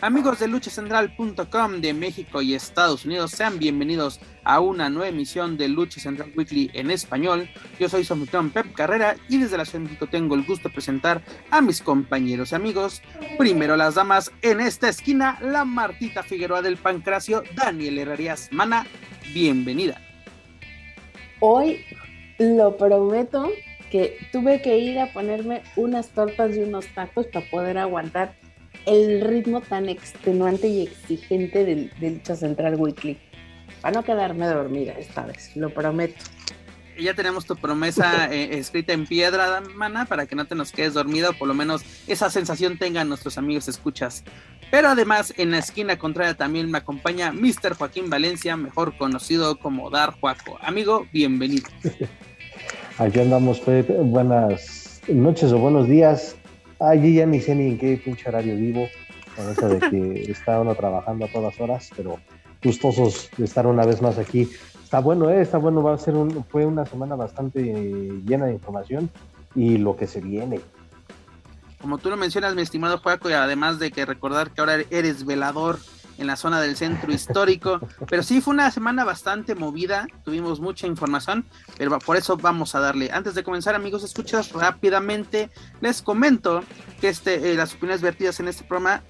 Amigos de luchacentral.com de México y Estados Unidos, sean bienvenidos a una nueva emisión de Lucha Central Weekly en español. Yo soy su Pep Carrera y desde la Ciudad tengo el gusto de presentar a mis compañeros y amigos. Primero las damas en esta esquina, la Martita Figueroa del Pancracio, Daniel Herrerías Mana, bienvenida. Hoy lo prometo que tuve que ir a ponerme unas tortas y unos tacos para poder aguantar el ritmo tan extenuante y exigente del, Lucha Central Weekly. Para no quedarme dormida esta vez, lo prometo. Ya tenemos tu promesa eh, escrita en piedra, mana, para que no te nos quedes dormido, por lo menos esa sensación tengan nuestros amigos escuchas. Pero además, en la esquina contraria también me acompaña Mr. Joaquín Valencia, mejor conocido como Dar Juaco. Amigo, bienvenido. Aquí andamos, Pepe. Buenas noches o buenos días Allí ya ni sé ni en qué pinche horario vivo, con eso de que está uno trabajando a todas horas, pero gustosos de estar una vez más aquí. Está bueno, ¿eh? está bueno, va a ser un, fue una semana bastante llena de información y lo que se viene. Como tú lo mencionas, mi estimado Juaco, y además de que recordar que ahora eres velador en la zona del centro histórico. Pero sí fue una semana bastante movida, tuvimos mucha información, pero por eso vamos a darle. Antes de comenzar, amigos, escuchas rápidamente, les comento que este, eh, las opiniones vertidas en este programa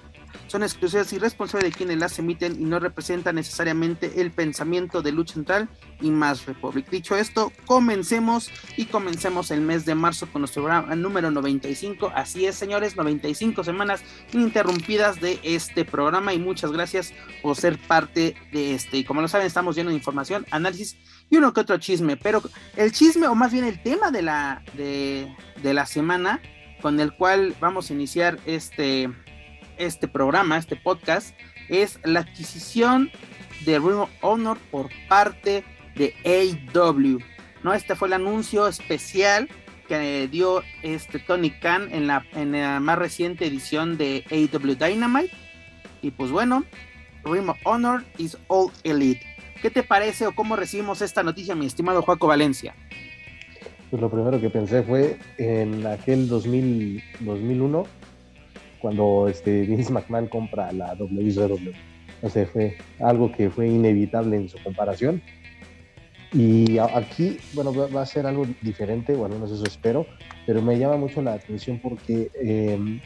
son exclusivas y responsables de quienes las emiten y no representan necesariamente el pensamiento de Lucha Central y Más Republic. Dicho esto, comencemos y comencemos el mes de marzo con nuestro programa número 95. Así es, señores, 95 semanas ininterrumpidas de este programa y muchas gracias por ser parte de este. Y como lo saben, estamos llenos de información, análisis y uno que otro chisme, pero el chisme o más bien el tema de la, de, de la semana con el cual vamos a iniciar este este programa, este podcast, es la adquisición de Ring of Honor por parte de AW. ¿no? Este fue el anuncio especial que dio este Tony Khan en la, en la más reciente edición de AW Dynamite. Y pues bueno, Ring of Honor is all elite. ¿Qué te parece o cómo recibimos esta noticia, mi estimado Joaco Valencia? Pues lo primero que pensé fue en aquel 2000, 2001 cuando este, Vince McMahon compra la WCW. O sea, fue algo que fue inevitable en su comparación. Y aquí, bueno, va a ser algo diferente, bueno, no sé, eso espero, pero me llama mucho la atención porque em,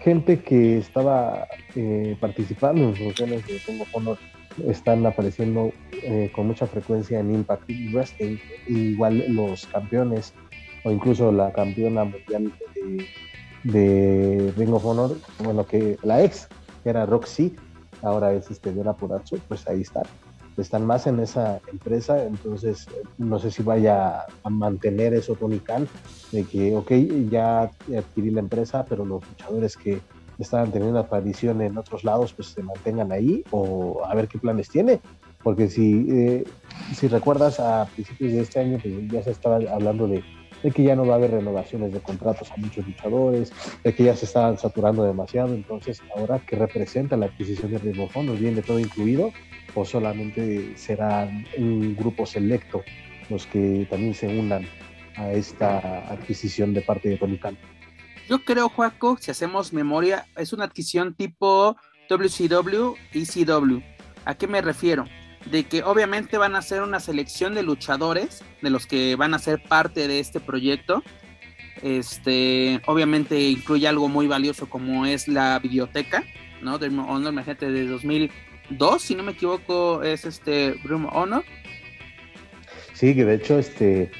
gente que estaba eh, participando en funciones de Tengo Honor están apareciendo eh, con mucha frecuencia en Impact Wrestling, igual los campeones o incluso la campeona mundial de de Ring of Honor, bueno, que la ex, que era Roxy, ahora es este Vera Purazzo, pues ahí está. Están más en esa empresa, entonces no sé si vaya a mantener eso Tony Khan, de que, ok, ya adquirí la empresa, pero los luchadores que estaban teniendo aparición en otros lados, pues se mantengan ahí, o a ver qué planes tiene. Porque si, eh, si recuerdas, a principios de este año, pues ya se estaba hablando de de que ya no va a haber renovaciones de contratos a muchos luchadores, de que ya se estaban saturando demasiado. Entonces, ahora, ¿qué representa la adquisición de of Honor? ¿Viene todo incluido o solamente serán un grupo selecto los que también se unan a esta adquisición de parte de Tony? Yo creo, Juaco, si hacemos memoria, es una adquisición tipo WCW y CW. ¿A qué me refiero? De que obviamente van a ser una selección de luchadores de los que van a ser parte de este proyecto. Este, obviamente incluye algo muy valioso como es la biblioteca, ¿no? De Honor, imagínate, de 2002, si no me equivoco, es este Room Honor. Sí, que de hecho, este,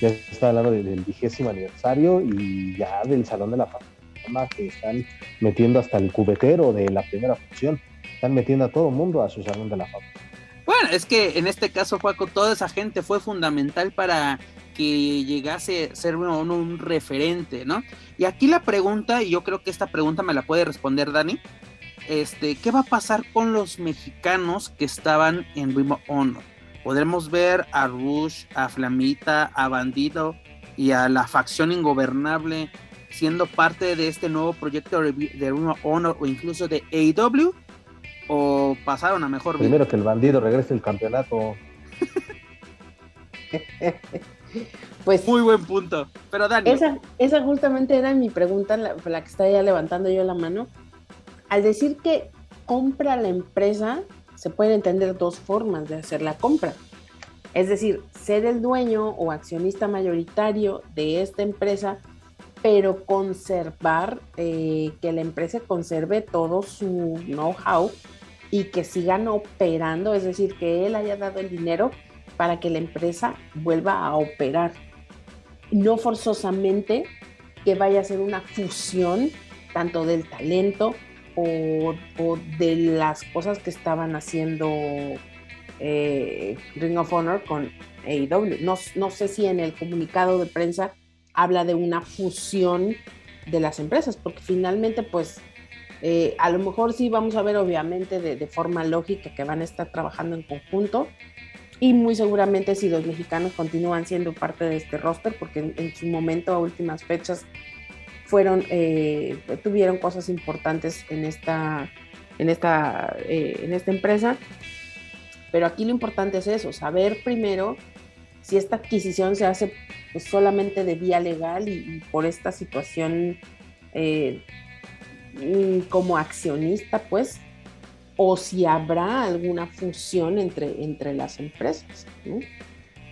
ya está hablando del vigésimo aniversario y ya del Salón de la Fama que están metiendo hasta el cubetero de la primera función. Están metiendo a todo el mundo a su Salón de la Fama. Bueno, es que en este caso, Juaco, toda esa gente fue fundamental para que llegase a ser un, referente, ¿no? Y aquí la pregunta, y yo creo que esta pregunta me la puede responder Dani, este, ¿qué va a pasar con los mexicanos que estaban en Ring Honor? podremos ver a Rush, a Flamita, a Bandido y a la facción ingobernable siendo parte de este nuevo proyecto de Ring of Honor o incluso de AEW o pasaron a mejor Primero que el bandido regrese el campeonato. pues muy buen punto. Pero Dani. Esa, esa justamente era mi pregunta, la, la que está ya levantando yo la mano. Al decir que compra la empresa, se pueden entender dos formas de hacer la compra. Es decir, ser el dueño o accionista mayoritario de esta empresa, pero conservar, eh, que la empresa conserve todo su know-how y que sigan operando, es decir, que él haya dado el dinero para que la empresa vuelva a operar. No forzosamente que vaya a ser una fusión tanto del talento o, de las cosas que estaban haciendo eh, Ring of Honor con AEW. No, no sé si en el comunicado de prensa habla de una fusión de las empresas, porque finalmente pues eh, a lo mejor sí vamos a ver obviamente de, forma lógica que van a estar trabajando en conjunto y muy seguramente si los mexicanos continúan siendo parte de este roster, porque en su momento a últimas fechas fueron, eh, tuvieron cosas importantes en esta, en, esta, eh, en esta empresa. Pero aquí lo importante es eso, saber primero si esta adquisición se hace pues, solamente de vía legal y, por esta situación eh, como accionista, pues, o si habrá alguna fusión entre, entre las empresas.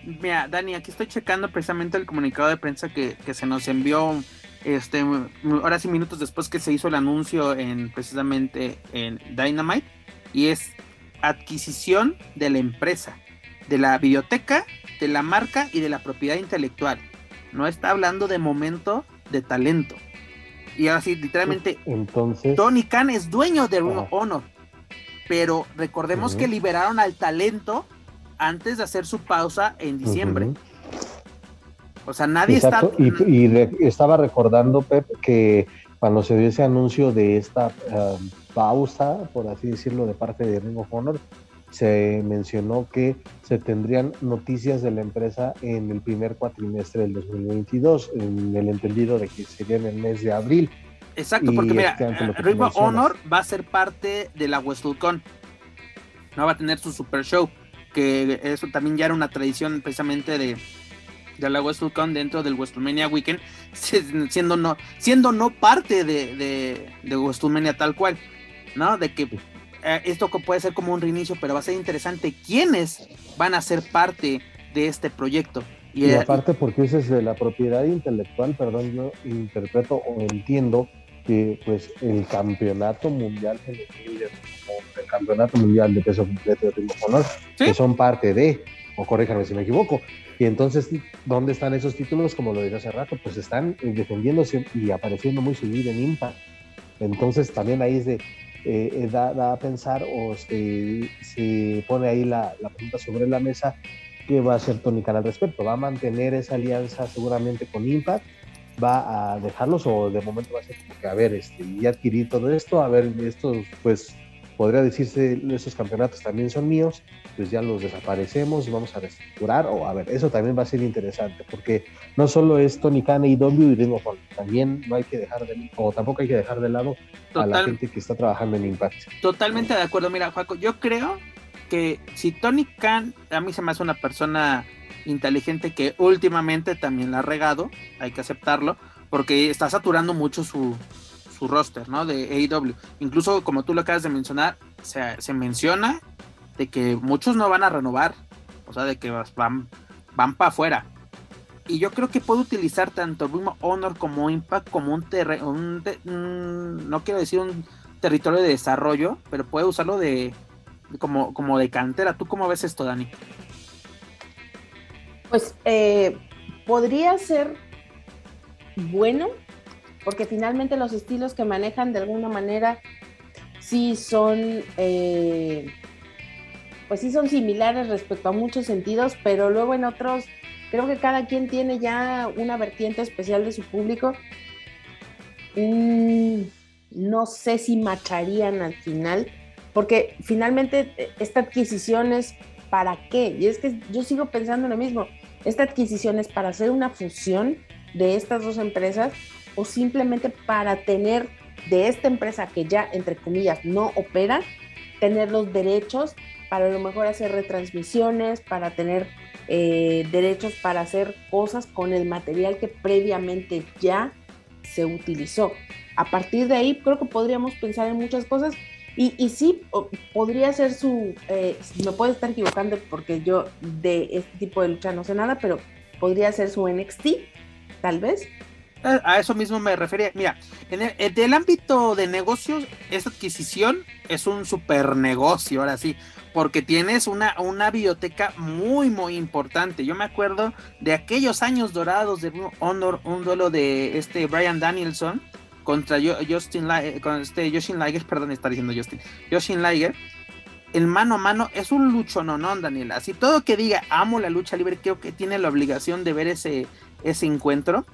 Mira, Dani, aquí estoy checando precisamente el comunicado de prensa que, que se nos envió este, ahora sí minutos después que se hizo el anuncio en precisamente en Dynamite y es adquisición de la empresa, de la biblioteca, de la marca y de la propiedad intelectual. No está hablando de momento de talento. Y así literalmente entonces Tony Khan es dueño de Ring Honor. Pero recordemos que liberaron al talento antes de hacer su pausa en diciembre. O sea, nadie está. Y, estaba recordando, Pep, que cuando se dio ese anuncio de esta um, pausa, por así decirlo, de parte de Ring of Honor, se mencionó que se tendrían noticias de la empresa en el primer cuatrimestre del 2022, en el entendido de que sería en el mes de abril. Exacto, porque mira, Ring of Honor va a ser parte de la WrestleCon. No va a tener su super show, que eso también ya era una tradición precisamente de, de la WrestleCon dentro del WrestleMania Weekend, siendo no, siendo no parte de, de, de WrestleMania tal cual, ¿no? De que eh, esto puede ser como un reinicio, pero va a ser interesante quiénes van a ser parte de este proyecto. Y, eh, aparte porque esa es de la propiedad intelectual, perdón, yo interpreto o entiendo que pues el campeonato mundial el campeonato mundial de peso completo de Ring Honor, que son parte de, o corríjame si me equivoco, y entonces, ¿dónde están esos títulos? Como lo dije hace rato, pues están defendiéndose y apareciendo muy seguido en Impact. Entonces, también ahí es de, eh, eh, da, a pensar o se, pone ahí la, pregunta sobre la mesa, ¿qué va a hacer Tony al respecto? ¿Va a mantener esa alianza seguramente con Impact? ¿Va a dejarlos o de momento va a ser que, a ver, este, ya todo esto, a ver, esto pues podría decirse esos campeonatos también son míos, pues ya los desaparecemos, vamos a reestructurar, o a ver, eso también va a ser interesante, porque no solo es Tony Khan y W y Ring of también no hay que dejar de, o tampoco hay que dejar de lado a la gente que está trabajando en Impact. Totalmente de acuerdo, mira, Juaco, yo creo que si Tony Khan, a mí se me hace una persona inteligente que últimamente también la ha regado, hay que aceptarlo, porque está saturando mucho su, su roster, ¿no? De AEW. Incluso como tú lo acabas de mencionar, se, se menciona de que muchos no van a renovar, o sea, de que van, van para afuera. Y yo creo que puede utilizar tanto Ring Honor como Impact como un, un, no quiero decir un territorio de desarrollo, pero puede usarlo de, como, como de cantera. ¿Tú cómo ves esto, Dani? Pues eh, podría ser bueno porque finalmente los estilos que manejan de alguna manera sí son, eh, pues sí son similares respecto a muchos sentidos, pero luego en otros creo que cada quien tiene ya una vertiente especial de su público. Mm, no sé si macharían al final, porque finalmente esta adquisición es ¿para qué? Y es que yo sigo pensando lo mismo. Esta adquisición es para hacer una fusión de estas dos empresas o simplemente para tener de esta empresa que ya, entre comillas, no opera, tener los derechos para a lo mejor hacer retransmisiones, para tener eh, derechos para hacer cosas con el material que previamente ya se utilizó. A partir de ahí creo que podríamos pensar en muchas cosas y, sí, podría ser su, eh, me puedo estar equivocando porque yo de este tipo de lucha no sé nada, pero podría ser su NXT, tal vez. A eso mismo me refería. Mira, en el, ámbito de negocios, esta adquisición es un super negocio, ahora sí, porque tienes una, una biblioteca muy, muy importante. Yo me acuerdo de aquellos años dorados de Honor, un duelo de este Brian Danielson contra Justin Liger, con este Justin Liger, perdón, está diciendo Justin, Justin Liger. El mano a mano es un lucho, no, no, Daniel. Así todo que diga amo la lucha libre, creo que tiene la obligación de ver ese, ese encuentro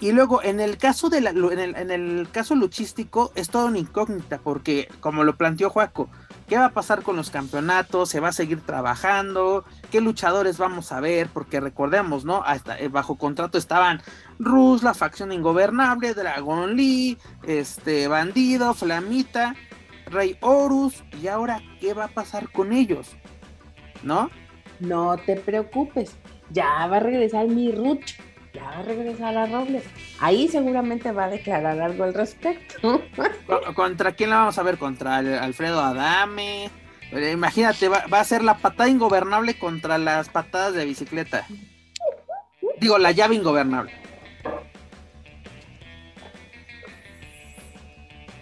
y luego, en el caso de la, en, el, caso luchístico, es toda una incógnita, porque como lo planteó Juaco, ¿qué va a pasar con los campeonatos? ¿Se va a seguir trabajando? ¿Qué luchadores vamos a ver? Porque recordemos, ¿no? Hasta, eh, bajo contrato estaban Rus, la facción ingobernable, Dragon Lee, este Bandido, Flamita, Rey Horus, y ahora, ¿qué va a pasar con ellos? ¿No? No te preocupes, ya va a regresar mi Ruch ya va a regresar a Robles. Ahí seguramente va a declarar algo al respecto. ¿Contra quién la vamos a ver? ¿Contra Alfredo Adame? Eh, imagínate, va, a ser la patada ingobernable contra las patadas de bicicleta. Digo, la llave ingobernable.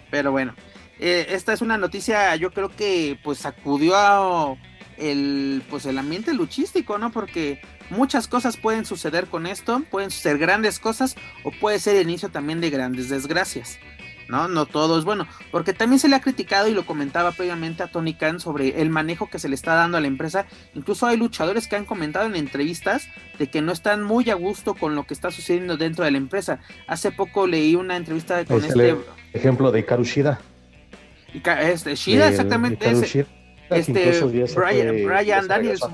Pero bueno, eh, esta es una noticia, yo creo que pues sacudió el pues el ambiente luchístico, ¿no? Porque muchas cosas pueden suceder con esto, pueden ser grandes cosas o puede ser el inicio también de grandes desgracias. ¿no? No todo es bueno, porque también se le ha criticado y lo comentaba previamente a Tony Khan sobre el manejo que se le está dando a la empresa. Incluso hay luchadores que han comentado en entrevistas de que no están muy a gusto con lo que está sucediendo dentro de la empresa. Hace poco leí una entrevista con este ejemplo de Karushida. Y, este, Shida, exactamente. este, Brian, Brian Danielson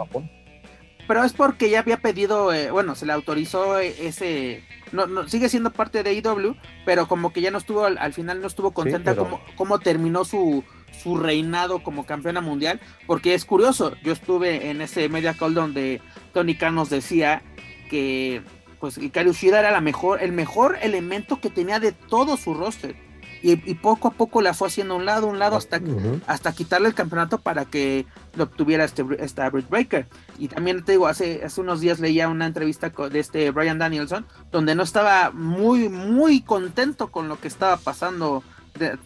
pero es porque ya había pedido, eh, bueno, se le autorizó eh, ese, no, no, sigue siendo parte de IW, pero como que ya no estuvo, al, final no estuvo contenta como, cómo terminó su, su reinado como campeona mundial, porque es curioso, yo estuve en ese media call donde Tony Khan nos decía que pues Hikaru era la mejor, el mejor elemento que tenía de todo su roster y, poco a poco la fue haciendo a un lado, un lado, hasta, hasta quitarle el campeonato para que lo obtuviera este, esta Britt Breaker. Y también te digo, hace, hace unos días leía una entrevista de este Brian Danielson, donde no estaba muy, muy contento con lo que estaba pasando.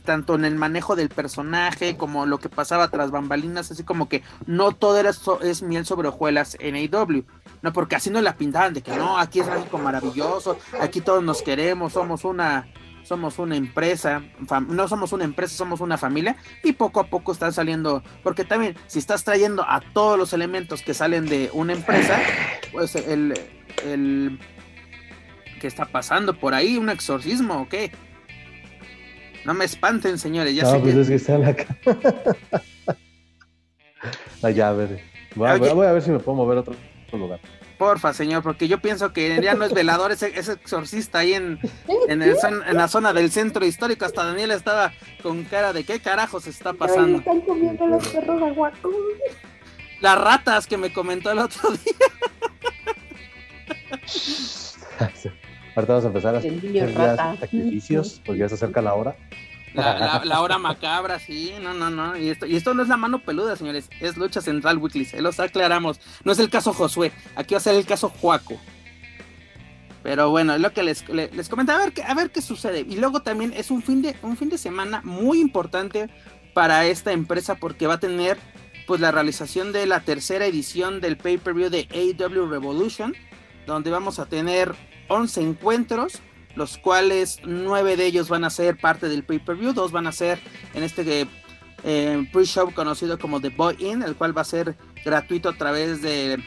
tanto en el manejo del personaje como lo que pasaba tras bambalinas, así como que no todo era es miel sobre hojuelas en AW, no porque así no la pintaban de que no, aquí es México maravilloso, aquí todos nos queremos, somos una somos una empresa, no somos una empresa, somos una familia y poco a poco están saliendo, porque también si estás trayendo a todos los elementos que salen de una empresa, pues el, el ¿qué está pasando por ahí? ¿Un exorcismo o qué? No me espanten, señores, ya no, pues es que está la... la llave. Voy, a, voy a ver si me puedo mover a otro lugar. Porfa, señor, porque yo pienso que ya no es velador, es, exorcista ahí en, en, la zona del centro histórico. Hasta Daniel estaba con cara de qué carajos está pasando. están comiendo los perros Las ratas que me comentó el otro día. Ahorita vamos a empezar a hacer sacrificios, porque ya se acerca la hora. La, hora macabra, sí, no, no, no. Y esto, y esto no es la mano peluda, señores. Es Lucha Central Weekly, se los aclaramos. No es el caso Josué, aquí va a ser el caso Juaco. Pero bueno, es lo que les, les, comentaba, a ver, qué, a ver qué sucede. Y luego también es un fin, de, un fin de semana muy importante para esta empresa porque va a tener pues la realización de la tercera edición del pay-per-view de AW Revolution, donde vamos a tener 11 encuentros los cuales nueve de ellos van a ser parte del pay-per-view, dos van a ser en este eh, pre-show conocido como The Boy In, el cual va a ser gratuito a través de,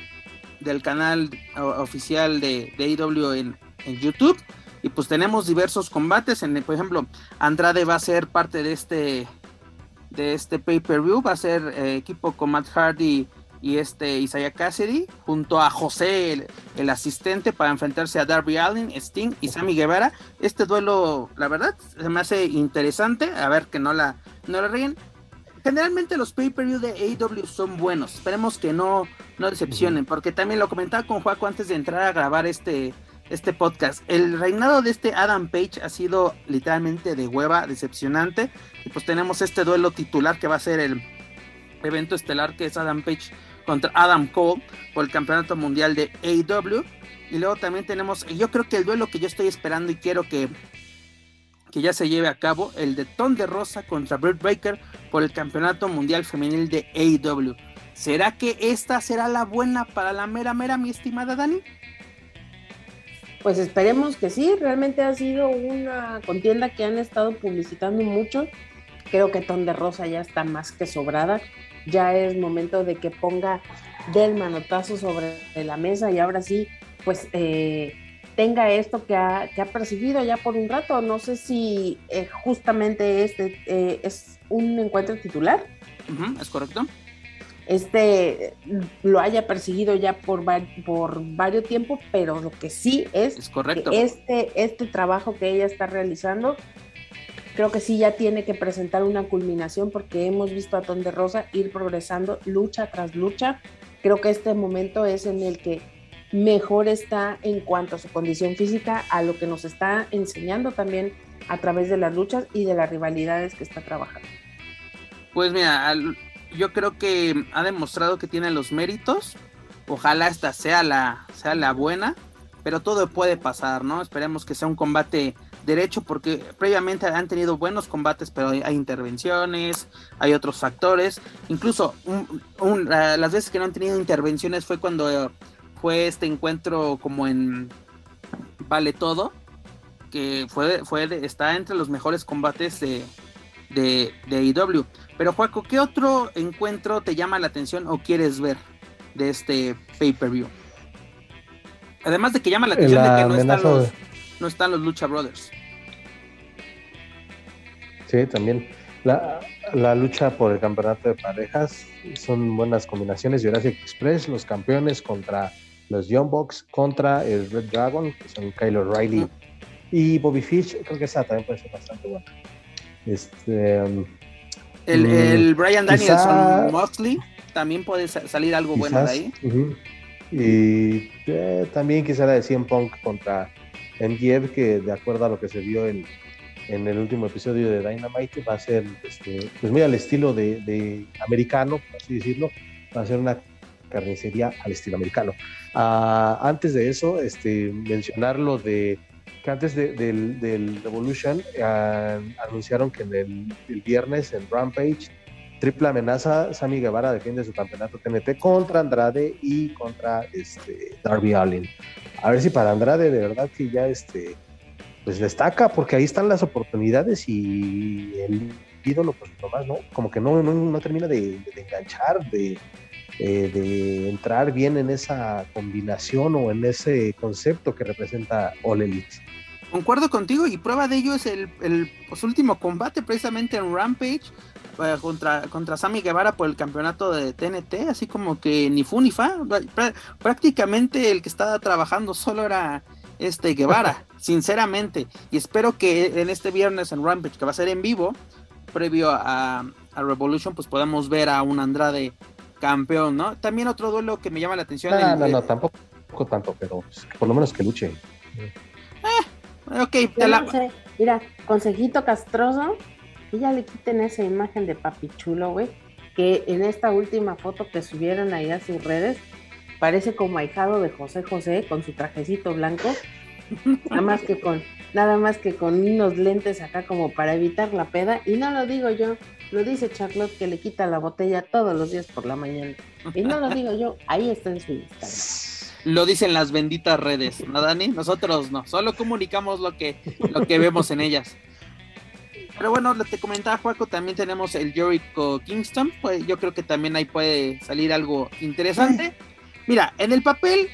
del canal oficial de, de AEW en, YouTube. Y pues tenemos diversos combates, en, por ejemplo, Andrade va a ser parte de este de este pay-per-view va a ser eh, equipo con Matt Hardy y este Isaiah Cassidy junto a José el, asistente para enfrentarse a Darby Allin, Sting y Sammy Guevara. Este duelo, la verdad, se me hace interesante, a ver que no la no la ríen. Generalmente los pay-per-view de AEW son buenos. Esperemos que no, no decepcionen, porque también lo comentaba con Juaco antes de entrar a grabar este, este podcast. El reinado de este Adam Page ha sido literalmente de hueva, decepcionante. Y pues tenemos este duelo titular que va a ser el evento estelar que es Adam Page contra Adam Cole por el campeonato mundial de AEW. Y luego también tenemos, yo creo que el duelo que yo estoy esperando y quiero que, que ya se lleve a cabo, el de Ton de Rosa contra Britt Baker por el campeonato mundial femenil de AEW. ¿Será que esta será la buena para la mera mera, mi estimada Dani? Pues esperemos que sí, realmente ha sido una contienda que han estado publicitando mucho. Creo que Ton de Rosa ya está más que sobrada. Ya es momento de que ponga del manotazo sobre la mesa y ahora sí, pues eh, tenga esto que ha, que ha, ya por un rato. No sé si eh, justamente este eh, es un encuentro titular. es correcto este lo haya perseguido ya por, por varios tiempos, pero lo que sí es, correcto. Que este, este trabajo que ella está realizando, creo que sí ya tiene que presentar una culminación porque hemos visto a Ton de Rosa ir progresando lucha tras lucha. Creo que este momento es en el que mejor está en cuanto a su condición física, a lo que nos está enseñando también a través de las luchas y de las rivalidades que está trabajando. Pues mira, yo creo que ha demostrado que tiene los méritos. Ojalá esta sea la, sea la buena, pero todo puede pasar, ¿no? Esperemos que sea un combate derecho porque previamente han tenido buenos combates, pero hay, intervenciones, hay otros factores. Incluso las veces que no han tenido intervenciones fue cuando fue este encuentro como en Vale Todo, que fue, fue está entre los mejores combates de, de, de IW. Pero Juaco, ¿qué otro encuentro te llama la atención o quieres ver de este pay-per-view? Además de que llama la atención de que no están, los, no están los Lucha Brothers. Sí, también. La, lucha por el campeonato de parejas son buenas combinaciones. Jurassic Express, los campeones contra los Young Bucks, contra el Red Dragon, que son Kyle O'Reilly y Bobby Fish. Creo que esa también puede ser bastante buena. Este, um, el, mm, el Brian Danielson Moxley también puede salir algo bueno de ahí. Y eh, también quizá la de 100 Punk contra MJF, que de acuerdo a lo que se vio en, en el último episodio de Dynamite, va a ser este, pues muy al estilo de, americano, por así decirlo, va a ser una carnicería al estilo americano. Ah, antes de eso, este, mencionar lo de antes del, del, Revolution anunciaron que en el, viernes en Rampage, triple amenaza, Sammy Guevara defiende su campeonato TNT contra Andrade y contra este, Darby Allin. A ver si para Andrade de verdad que ya este, pues destaca, porque ahí están las oportunidades y el ídolo, pues nomás, ¿no? Como que no, no, termina de, enganchar, de, eh, de entrar bien en esa combinación o en ese concepto que representa All Elite. Concuerdo contigo y prueba de ello es el, el pues, último combate precisamente en Rampage eh, contra, contra Sammy Guevara por el campeonato de TNT, así como que ni fu ni fa. Prácticamente el que estaba trabajando solo era este Guevara, sinceramente. Y espero que en este viernes en Rampage, que va a ser en vivo, previo a, a Revolution, pues podamos ver a un Andrade campeón, ¿no? También otro duelo que me llama la atención. No, no, no, tampoco tanto, pero por lo menos que luche. Eh, Ok, Mira, consejito castroso, que ya le quiten esa imagen de papi chulo, güey, que en esta última foto que subieron ahí a sus redes, parece como ahijado de José José con su trajecito blanco, nada más que con, nada más que con unos lentes acá como para evitar la peda, y no lo digo yo, lo dice Charlotte que le quita la botella todos los días por la mañana. Y no lo digo yo, ahí está en su Instagram lo dicen las benditas redes, ¿no, Dani? Nosotros no, solo comunicamos lo que, lo que vemos en ellas. Pero bueno, te comentaba Juaco, también tenemos el Jericho Kingston, pues yo creo que también ahí puede salir algo interesante. Mira, en el papel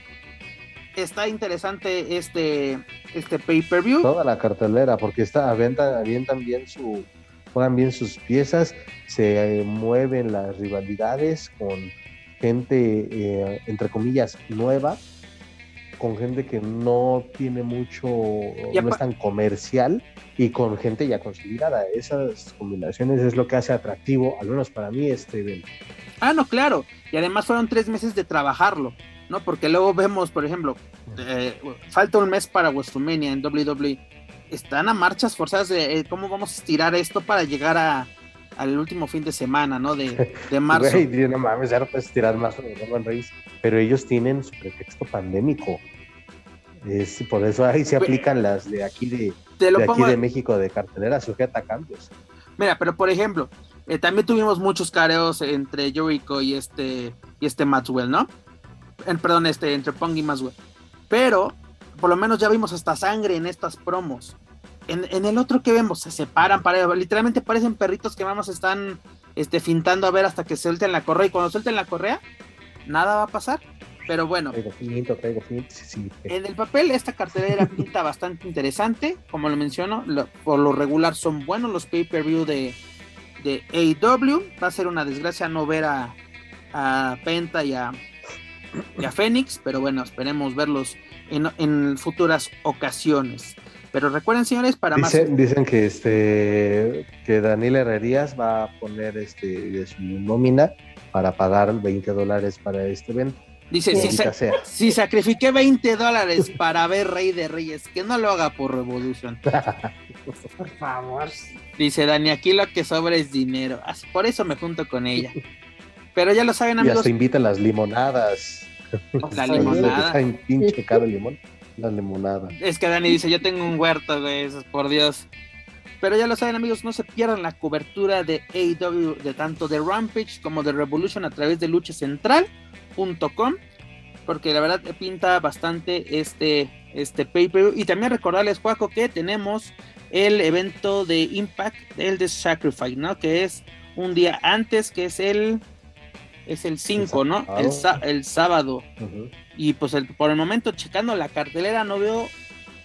está interesante este, este pay-per-view. Toda la cartelera, porque está, avientan, bien su, juegan bien sus piezas se mueven las rivalidades con gente, eh, entre comillas, nueva, con gente que no tiene mucho, no es tan comercial y con gente ya consolidada. Esas combinaciones es lo que hace atractivo, al menos para mí, este evento. Ah, no, claro. Y además fueron tres meses de trabajarlo, ¿no? Porque luego vemos, por ejemplo, eh, falta un mes para WrestleMania en WWE. Están a marchas forzadas de eh, cómo vamos a estirar esto para llegar a, al último fin de semana, ¿no? De, de marzo. Güey, no mames, ya no puedes estirar más con Roman Reigns. Pero ellos tienen su pretexto pandémico. Es, por eso ahí se aplican las de aquí de, de aquí de México de cartelera sujeta a cambios. Mira, pero por ejemplo, eh, también tuvimos muchos careos entre Jericho y este y este Maxwell, ¿no? perdón, este entre Pong y Maxwell. Pero por lo menos ya vimos hasta sangre en estas promos. En, el otro que vemos, se separan, para, literalmente parecen perritos que vamos están este, fintando a ver hasta que suelten la correa. Y cuando suelten la correa, nada va a pasar. Pero bueno, en el papel esta cartelera pinta bastante interesante, como lo menciono, por lo regular son buenos los pay-per-view de, de AEW, va a ser una desgracia no ver a, a Penta y a, y a Fénix, pero bueno, esperemos verlos en, en, futuras ocasiones. Pero recuerden, señores, para más. Dicen que este que Daniel Herrerías va a poner este de su nómina para pagar 20 dólares para este evento. Dice, si, sacrifiqué 20 dólares para ver Rey de Reyes, que no lo haga por Revolution. por favor. Dice Dani, aquí lo que sobra es dinero. Por eso me junto con ella. Pero ya lo saben, amigos. Ya se invita las limonadas. La limonada. Está pinche caro limón. La limonada. Es que Dani dice, yo tengo un huerto de esos, por Dios. Pero ya lo saben amigos, no se pierdan la cobertura de AEW de tanto de Rampage como de Revolution a través de Lucha Central .com porque la verdad pinta bastante este, este pay-per-view. Y también recordarles, Juaco, que tenemos el evento de Impact, el de Sacrifice, ¿no? Que es un día antes, que es el es el 5, ¿no? El, el sábado. Y pues por el momento, checando la cartelera, no veo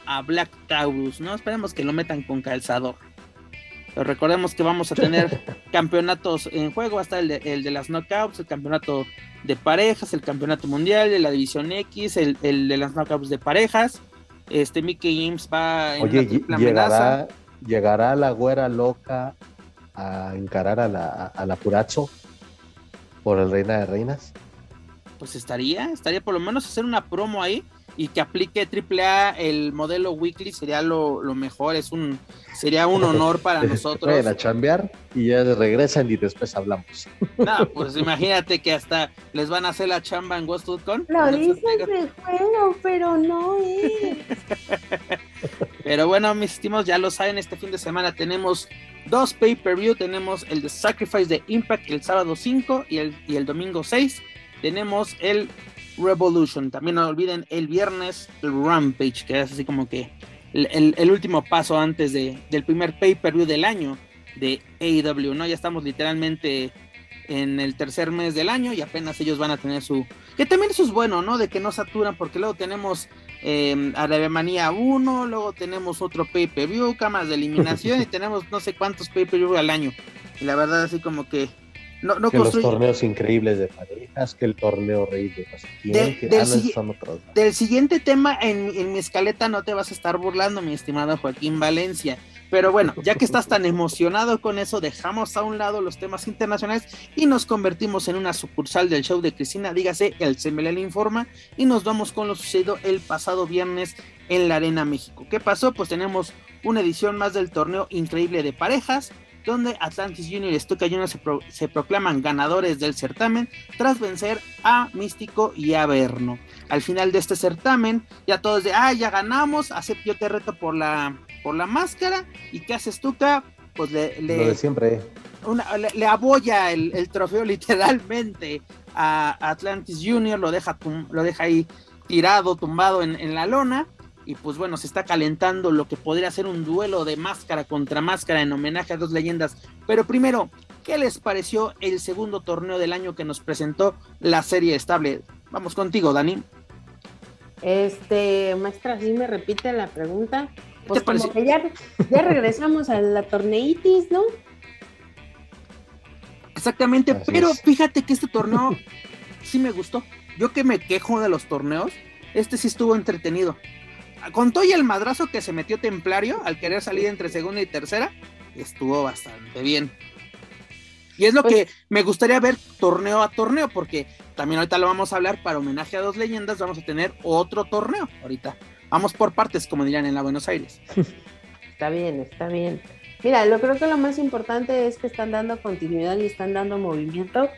a Black Taurus, ¿no? Esperemos que lo metan con calzador. Pero recordemos que vamos a tener campeonatos en juego, hasta el de, el de las knockouts, el campeonato de parejas, el campeonato mundial de la división X, el, de las knockouts de parejas. Este Mickey James va en Oye, llegará, llegará la güera loca a encarar a la, a la Purazo por el Reina de Reinas. Pues estaría, estaría por lo menos hacer una promo ahí y que aplique AAA el modelo weekly sería lo, mejor, es un sería un honor para nosotros. a chambear y ya regresan y después hablamos. No, pues imagínate que hasta les van a hacer la chamba en Westwood Lo dices de juego, pero no es. pero bueno, mis estimados, ya lo saben, este fin de semana tenemos dos pay-per-view, tenemos el de Sacrifice de Impact el sábado 5 y el, y el domingo 6. Tenemos el Revolution. También no olviden el viernes el Rampage, que es así como que el, último paso antes de, del primer pay-per-view del año de AEW, ¿no? Ya estamos literalmente en el tercer mes del año y apenas ellos van a tener su... Que también eso es bueno, ¿no? De que no saturan, porque luego tenemos eh, Manía 1, luego tenemos otro pay-per-view, cámaras de eliminación y tenemos no sé cuántos pay-per-view al año. Y la verdad así como que no, no que los torneos increíbles de parejas, que el torneo rey de del, del, siguiente tema en, en, mi escaleta no te vas a estar burlando, mi estimado Joaquín Valencia. Pero bueno, ya que estás tan emocionado con eso, dejamos a un lado los temas internacionales y nos convertimos en una sucursal del show de Cristina, dígase el CMLL Informa, y nos vamos con lo sucedido el pasado viernes en la Arena México. ¿Qué pasó? Pues tenemos una edición más del torneo increíble de parejas, donde Atlantis Junior y Stuka Junior se, proclaman ganadores del certamen tras vencer a Místico y a Verno. Al final de este certamen, ya todos de, ah, ya ganamos, acepto yo te reto por la, por la máscara, ¿y qué hace Stuka? Pues le... le siempre. le, aboya el, trofeo literalmente a Atlantis Junior, lo deja, lo deja ahí tirado, tumbado en, en la lona y pues bueno, se está calentando lo que podría ser un duelo de máscara contra máscara en homenaje a dos leyendas. Pero primero, ¿qué les pareció el segundo torneo del año que nos presentó la serie estable? Vamos contigo, Dani. Este, maestra, si me repite la pregunta. Pues como que ya, ya regresamos a la torneitis, ¿no? Exactamente, pero fíjate que este torneo sí me gustó. Yo que me quejo de los torneos, este sí estuvo entretenido. Con todo y el madrazo que se metió Templario al querer salir entre segunda y tercera, estuvo bastante bien. Y es lo pues que me gustaría ver torneo a torneo, porque también ahorita lo vamos a hablar para homenaje a dos leyendas, vamos a tener otro torneo ahorita. Vamos por partes, como dirían en la Buenos Aires. Está bien, está bien. Mira, lo creo que lo más importante es que están dando continuidad y están dando movimiento.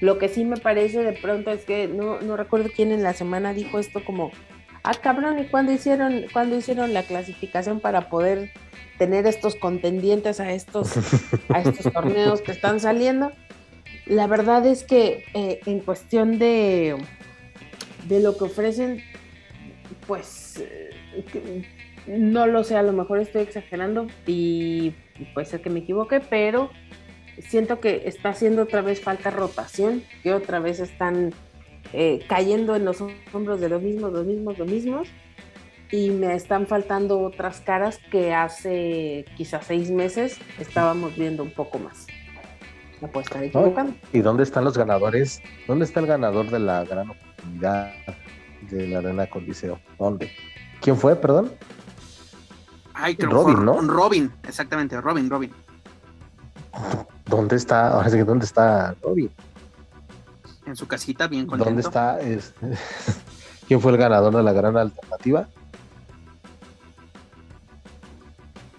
Lo que sí me parece de pronto es que no, no recuerdo quién en la semana dijo esto como, ah cabrón, ¿y cuándo hicieron, cuando hicieron la clasificación para poder tener estos contendientes a estos, a estos torneos que están saliendo? La verdad es que eh, en cuestión de, de lo que ofrecen, pues no lo sé, a lo mejor estoy exagerando y puede ser que me equivoque, pero siento que está haciendo otra vez falta rotación, que otra vez están eh, cayendo en los hombros de los mismos, los mismos, los mismos, y me están faltando otras caras que hace quizás seis meses estábamos viendo un poco más. Me puedo estar equivocando. ¿Y dónde están los ganadores? ¿Dónde está el ganador de la gran oportunidad de la Arena Coliseo? ¿Dónde? ¿Quién fue, perdón? Robin, ¿no? Robin, exactamente, Robin, Robin. ¿Dónde está? Ahora sí que ¿dónde está Robin? En su casita, bien contento. ¿Dónde está? Este? ¿Quién fue el ganador de la gran alternativa?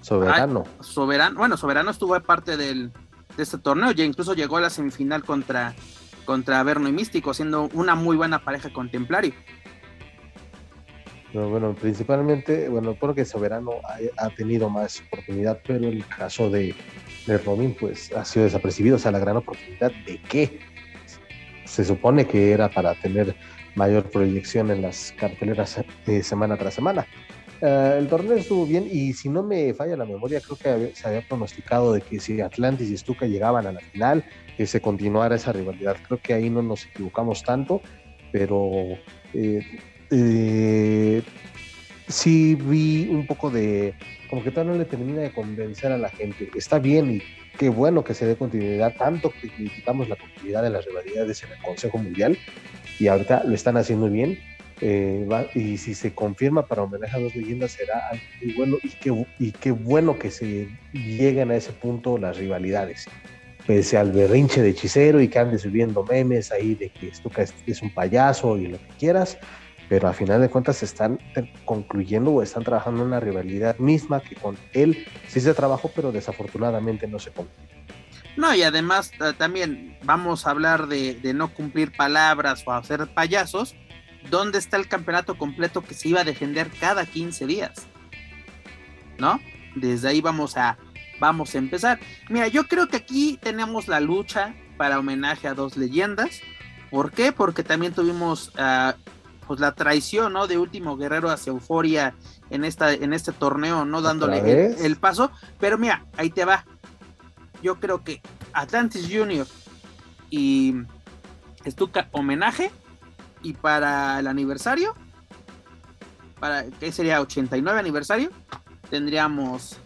Soberano. Soberano, bueno, Soberano estuvo parte del, de este torneo, ya incluso llegó a la semifinal contra, contra Verno y Místico, siendo una muy buena pareja contemplario bueno, principalmente, bueno, creo que Soberano ha, tenido más oportunidad, pero el caso de, Robin, pues ha sido desapercibido. O sea, la gran oportunidad de qué se supone que era para tener mayor proyección en las carteleras de semana tras semana. Eh, el torneo estuvo bien y si no me falla la memoria, creo que se había pronosticado de que si Atlantis y Stuka llegaban a la final, que se continuara esa rivalidad. Creo que ahí no nos equivocamos tanto, pero eh, eh, sí vi un poco de, como que todavía no le termina de convencer a la gente. Está bien y qué bueno que se dé continuidad, tanto que criticamos la continuidad de las rivalidades en el Consejo Mundial y ahorita lo están haciendo bien. Eh, y si se confirma para homenaje a dos leyendas será algo muy bueno y qué, y qué bueno que se lleguen a ese punto las rivalidades pese al berrinche de hechicero y que ande subiendo memes ahí de que esto es un payaso y lo que quieras, pero a final de cuentas están concluyendo o están trabajando en una rivalidad misma que con él sí se trabajó, pero desafortunadamente no se concluyó. No, y además eh, también vamos a hablar de, no cumplir palabras o hacer payasos. ¿Dónde está el campeonato completo que se iba a defender cada 15 días? ¿No? Desde ahí vamos a, vamos a empezar. Mira, yo creo que aquí tenemos la lucha para homenaje a dos leyendas. ¿Por qué? Porque también tuvimos uh, pues la traición, ¿no? De último guerrero hacia Euforia en esta en este torneo, no dándole el, paso, pero mira, ahí te va. Yo creo que Atlantis Junior y Stuka homenaje. Y para el aniversario para que sería 89 aniversario, tendríamos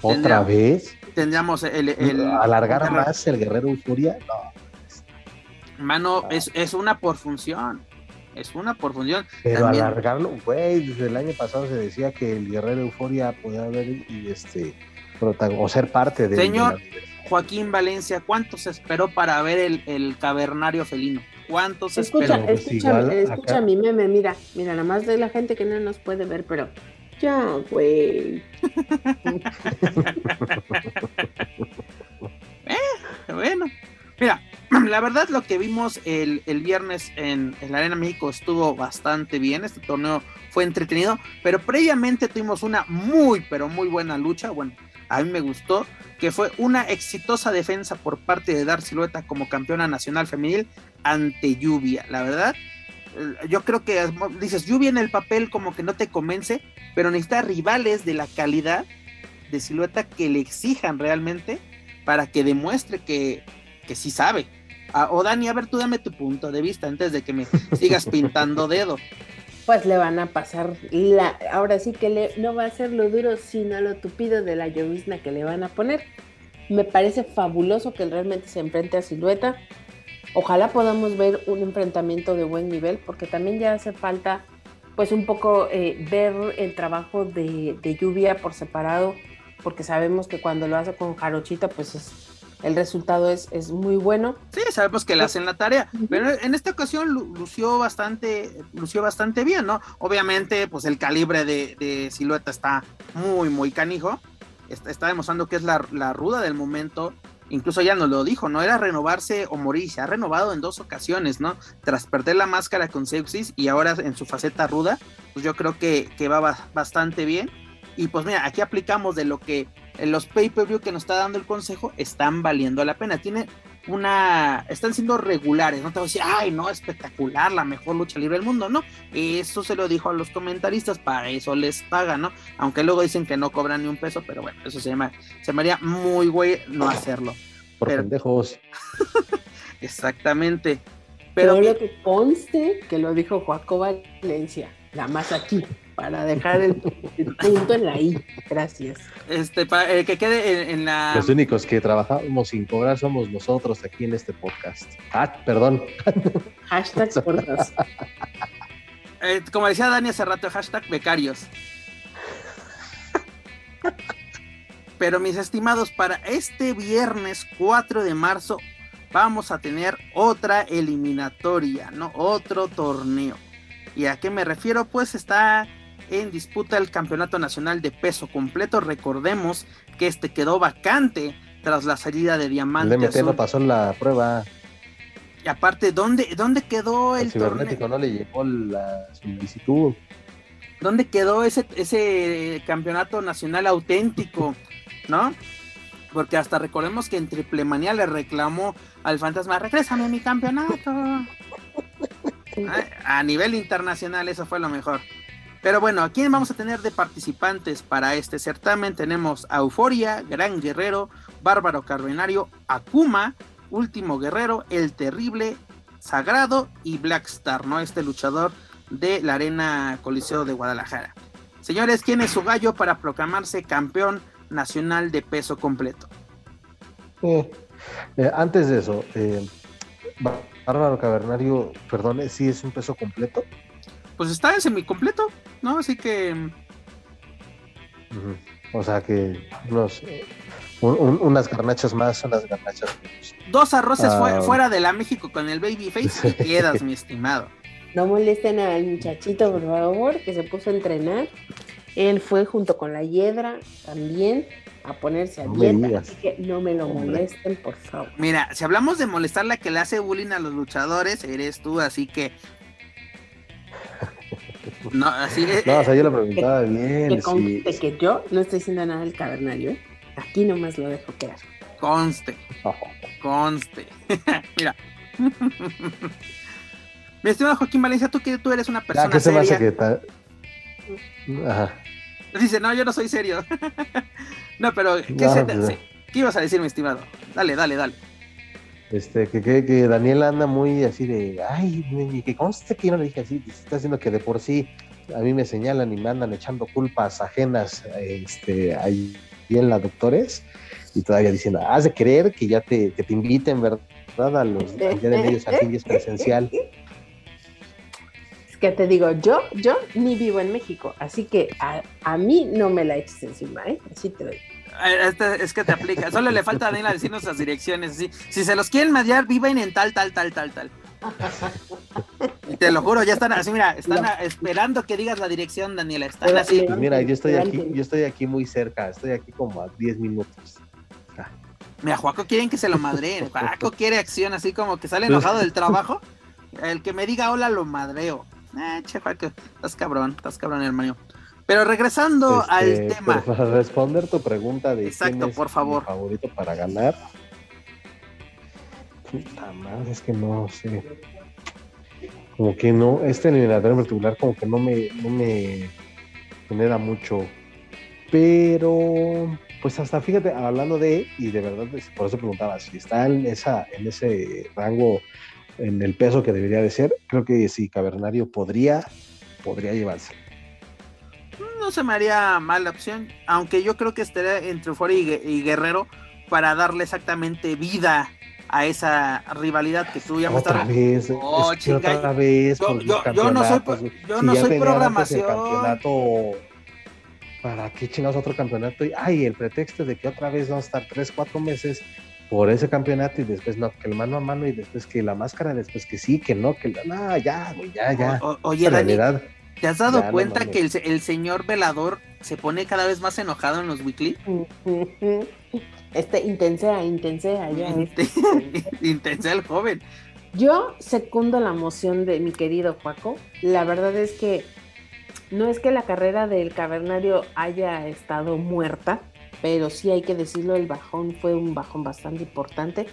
otra vez tendríamos el, alargar más el guerrero Euforia. No. Mano, es, es una por función es una por función. Pero alargarlo, güey, desde el año pasado se decía que el Guerrero Euforia podía haber y este o ser parte de. Señor Joaquín Valencia, ¿cuánto se esperó para ver el, el cavernario felino? ¿Cuánto se escucha, esperó? Escucha, pues escucha mi meme, mira, mira, nada más de la gente que no nos puede ver, pero ya, güey. eh, bueno, mira, la verdad lo que vimos el, viernes en, la Arena México estuvo bastante bien, este torneo fue entretenido, pero previamente tuvimos una muy, pero muy buena lucha, bueno, a mí me gustó, que fue una exitosa defensa por parte de Dar Silueta como campeona nacional femenil ante Lluvia, la verdad. Eh, yo creo que dices, Lluvia en el papel como que no te convence, pero necesita rivales de la calidad de Silueta que le exijan realmente para que demuestre que, que sí sabe o Dani, a ver, tú dame tu punto de vista antes de que me sigas pintando dedo. Pues le van a pasar la, ahora sí que le, no va a ser lo duro, sino lo tupido de la llovizna que le van a poner. Me parece fabuloso que realmente se enfrente a Silueta. Ojalá podamos ver un enfrentamiento de buen nivel, porque también ya hace falta pues un poco eh, ver el trabajo de, de, lluvia por separado, porque sabemos que cuando lo hace con Jarochita, pues es, el resultado es, es, muy bueno. Sí, sabemos que le hacen la tarea, pero en esta ocasión lució bastante, lució bastante bien, ¿no? Obviamente, pues el calibre de, de silueta está muy, muy canijo. Está, está demostrando que es la, la, ruda del momento. Incluso ya nos lo dijo, no era renovarse o morir, se ha renovado en dos ocasiones, ¿no? Tras perder la máscara con Sepsis y ahora en su faceta ruda, pues yo creo que, que va bastante bien. Y pues mira, aquí aplicamos de lo que los pay-per-view que nos está dando el consejo están valiendo la pena. Tiene una, están siendo regulares, no te voy a decir, ay, no, espectacular, la mejor lucha libre del mundo, no, eso se lo dijo a los comentaristas, para eso les pagan, ¿no? Aunque luego dicen que no cobran ni un peso, pero bueno, eso se llama, se me haría muy güey no hacerlo. Por pero, pendejos. Exactamente. Pero, pero lo que conste que lo dijo Joaco Valencia, nada más aquí para dejar el, el, punto en la I. Gracias. Este, para eh, que quede en, en, la. Los únicos que trabajamos sin cobrar somos nosotros aquí en este podcast. Ah, perdón. Hashtag por eh, como decía Dani hace rato, hashtag becarios. Pero mis estimados, para este viernes 4 de marzo vamos a tener otra eliminatoria, ¿no? Otro torneo. ¿Y a qué me refiero? Pues está en disputa el Campeonato Nacional de Peso Completo. Recordemos que este quedó vacante tras la salida de Diamante. El DMT Azul. no pasó la prueba. Y aparte, ¿dónde, dónde quedó el, el cibernético? No le llegó la solicitud. ¿Dónde quedó ese, ese campeonato nacional auténtico? ¿No? Porque hasta recordemos que en Triple Manía le reclamó al fantasma, regrésame mi campeonato. a nivel internacional eso fue lo mejor. Pero bueno, ¿a quién vamos a tener de participantes para este certamen? Tenemos a Euforia, Gran Guerrero, Bárbaro Carbonario, Akuma, Último Guerrero, El Terrible, Sagrado y Black Star, ¿no? Este luchador de la Arena Coliseo de Guadalajara. Señores, ¿quién es su gallo para proclamarse campeón nacional de peso completo? Eh, eh, antes de eso, eh, Bárbaro Cavernario, perdón, ¿sí es un peso completo? Pues está en semicompleto, ¿no? Así que. O sea que unos, un, un, unas garnachas más, unas garnachas menos. Dos arroces ah. fuera de la México con el Babyface y quedas, mi estimado. No molesten al muchachito, por favor, que se puso a entrenar. Él fue junto con la Hiedra también a ponerse a No dieta, así que no me lo molesten, por favor. Mira, si hablamos de molestar la que le hace bullying a los luchadores, eres tú, así que. No, así es. No, o sea, yo le preguntaba bien. Que si- conste que yo no estoy diciendo nada del cavernario, ¿eh? Aquí nomás lo dejo quedar. Conste, conste. Mira. Mi estimado Joaquín Valencia, tú que tú eres una Ya, persona ¿qué se me hace seria. que ta- Ajá. Dice, no, yo no soy serio. no, pero ¿qué, No, se- pues. ¿qué ibas a decir, mi estimado? Dale, dale, dale. Este, que, que, que Daniel anda muy así de, ay, que conste que yo no le dije así, está haciendo que de por sí a mí me señalan y me andan echando culpas ajenas este, ahí en la doctores y todavía diciendo, has de creer que ya te, que te inviten, ¿verdad? A los medios y es presencial. Es que te digo, yo, yo ni vivo en México, así que a, a mí no me la eches encima, ¿eh? Así te lo. Este- es que te aplica. Solo le falta a Daniela decirnos las direcciones. así. Si se los quieren mediar, viven en tal, tal, tal, tal, tal. Y te lo juro, ya están así, mira, están No. esperando que digas la dirección, Daniela. Están Pero- así. Pues mira, yo estoy aquí, yo estoy aquí muy cerca, estoy aquí como a 10 minutos. Mira, Juaco quieren que se lo madreen. Juaco quiere acción, así como que sale enojado del trabajo. El que me diga hola lo madreo. Eh, che, Juaco, estás cabrón, estás cabrón, hermano. Pero regresando Este, al tema. pero para responder tu pregunta de Exacto, quién es por favor. mi favorito para ganar. Puta madre, es que no sé. Como que no, este eliminatorio en particular como que no me, no me genera mucho. Pero, pues hasta fíjate, hablando de, y de verdad, pues, por eso preguntaba, si está en, esa, en ese rango, en el peso que debería de ser, creo que sí, Cavernario podría, podría llevarse. No se me haría mala opción, aunque yo creo que estaría entre Euphoria y, Gue- y Guerrero para darle exactamente vida a esa rivalidad que tú ya me Otra vez, Oh, es que chinga, otra vez. yo- no soy campeonatos, pro- yo si no ya soy tenían antes programación. El campeonato, ¿para qué chingados otro campeonato? Y, ay, el pretexto de que otra vez vamos a estar tres, cuatro meses por ese campeonato y después no, que el mano a mano y después que la máscara, después que sí, que no, que la, no, ya, güey, ya, ya. O- o- oye, Dani, realidad. ¿Te has dado Ya, no cuenta que el, se- el señor velador se pone cada vez más enojado en los weekly? Este, intensea, intensea, ya. este. Intensa el joven. Yo secundo la moción de mi querido Paco. La verdad es que no es que la carrera del cavernario haya estado muerta, pero sí hay que decirlo, el bajón fue un bajón bastante importante.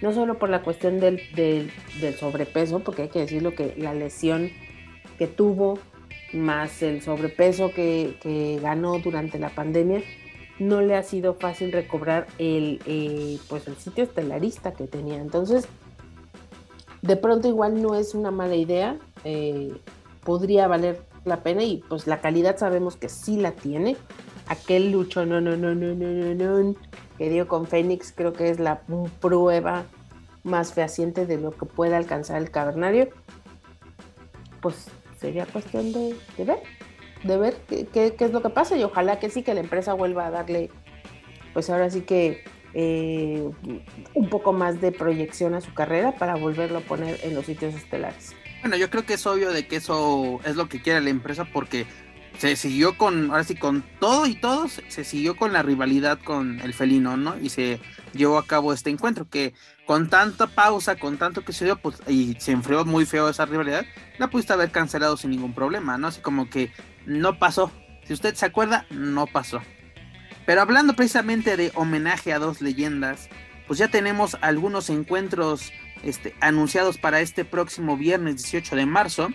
No solo por la cuestión del, del- del sobrepeso, porque hay que decirlo que la lesión que tuvo, más el sobrepeso que, que ganó durante la pandemia, no le ha sido fácil recobrar el, eh, pues el sitio estelarista que tenía. Entonces, de pronto igual no es una mala idea, eh, podría valer la pena y pues la calidad sabemos que sí la tiene. Aquel lucho no, no, no, no, no, no, que dio con Fénix creo que es la prueba más fehaciente de lo que puede alcanzar el cavernario. Pues sería cuestión de, ver, de ver qué, qué- qué es lo que pasa y ojalá que sí, que la empresa vuelva a darle, pues ahora sí que eh, un poco más de proyección a su carrera para volverlo a poner en los sitios estelares. Bueno, yo creo que es obvio de que eso es lo que quiere la empresa porque se siguió con, ahora sí, con todo y todos, se siguió con la rivalidad con el felino, ¿no? Y se llevó a cabo este encuentro que con tanta pausa, con tanto que se dio, pues, y se enfrió muy feo esa rivalidad, la pudiste haber cancelado sin ningún problema, ¿no? Así como que no pasó. Si usted se acuerda, no pasó. Pero hablando precisamente de homenaje a dos leyendas, pues ya tenemos algunos encuentros este, anunciados para este próximo viernes 18 de marzo.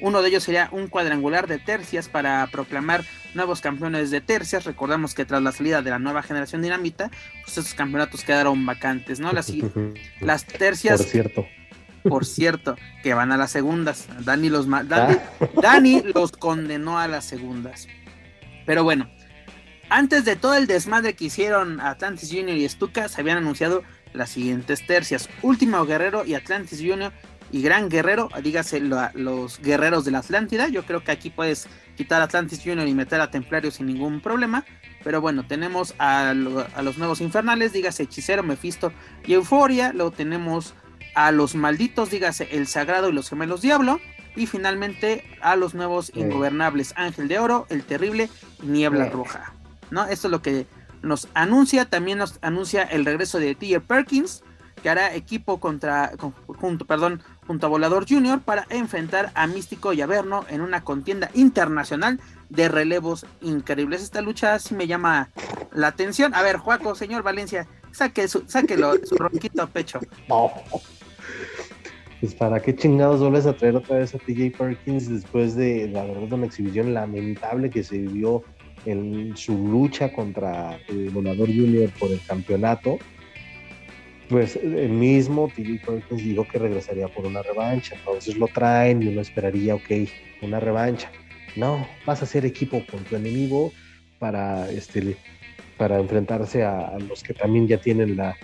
Uno de ellos sería un cuadrangular de tercias para proclamar nuevos campeones de tercias. Recordamos que tras la salida de la nueva generación dinamita, pues estos campeonatos quedaron vacantes, ¿no? Las, las tercias, Por cierto. por cierto, que van a las segundas. Dani los, Dani, Dani los condenó a las segundas. Pero bueno, antes de todo el desmadre que hicieron Atlantis Junior y Stuka, se habían anunciado las siguientes tercias. Último Guerrero y Atlantis Junior y Gran Guerrero, dígase la- los guerreros de la Atlántida. Yo creo que aquí puedes quitar Atlantis Junior y meter a Templario sin ningún problema. Pero bueno, tenemos a, lo- a los nuevos infernales, dígase Hechicero, Mephisto y Euforia. Luego tenemos a los malditos, dígase El Sagrado y los Gemelos Diablo. Y finalmente a los nuevos ingobernables Ángel de Oro, El Terrible y Niebla. Roja. ¿No? Esto es lo que nos anuncia. También nos anuncia el regreso de Tier Perkins, que hará equipo contra, con- junto, perdón, junto a Volador Junior para enfrentar a Místico y Averno en una contienda internacional de relevos increíbles. Esta lucha sí me llama la atención. A ver, Juaco, señor Valencia, saque su, sáquelo, su ronquito pecho. No. Pues para qué chingados vuelves a traer otra vez a TJ Perkins después de la verdad una exhibición lamentable que se vivió en su lucha contra el Volador Junior por el campeonato. Pues el mismo TJ Perkins dijo que regresaría por una revancha, entonces lo traen y uno esperaría, ok, una revancha. No, vas a ser equipo con tu enemigo para este para enfrentarse a, a los que también ya tienen la,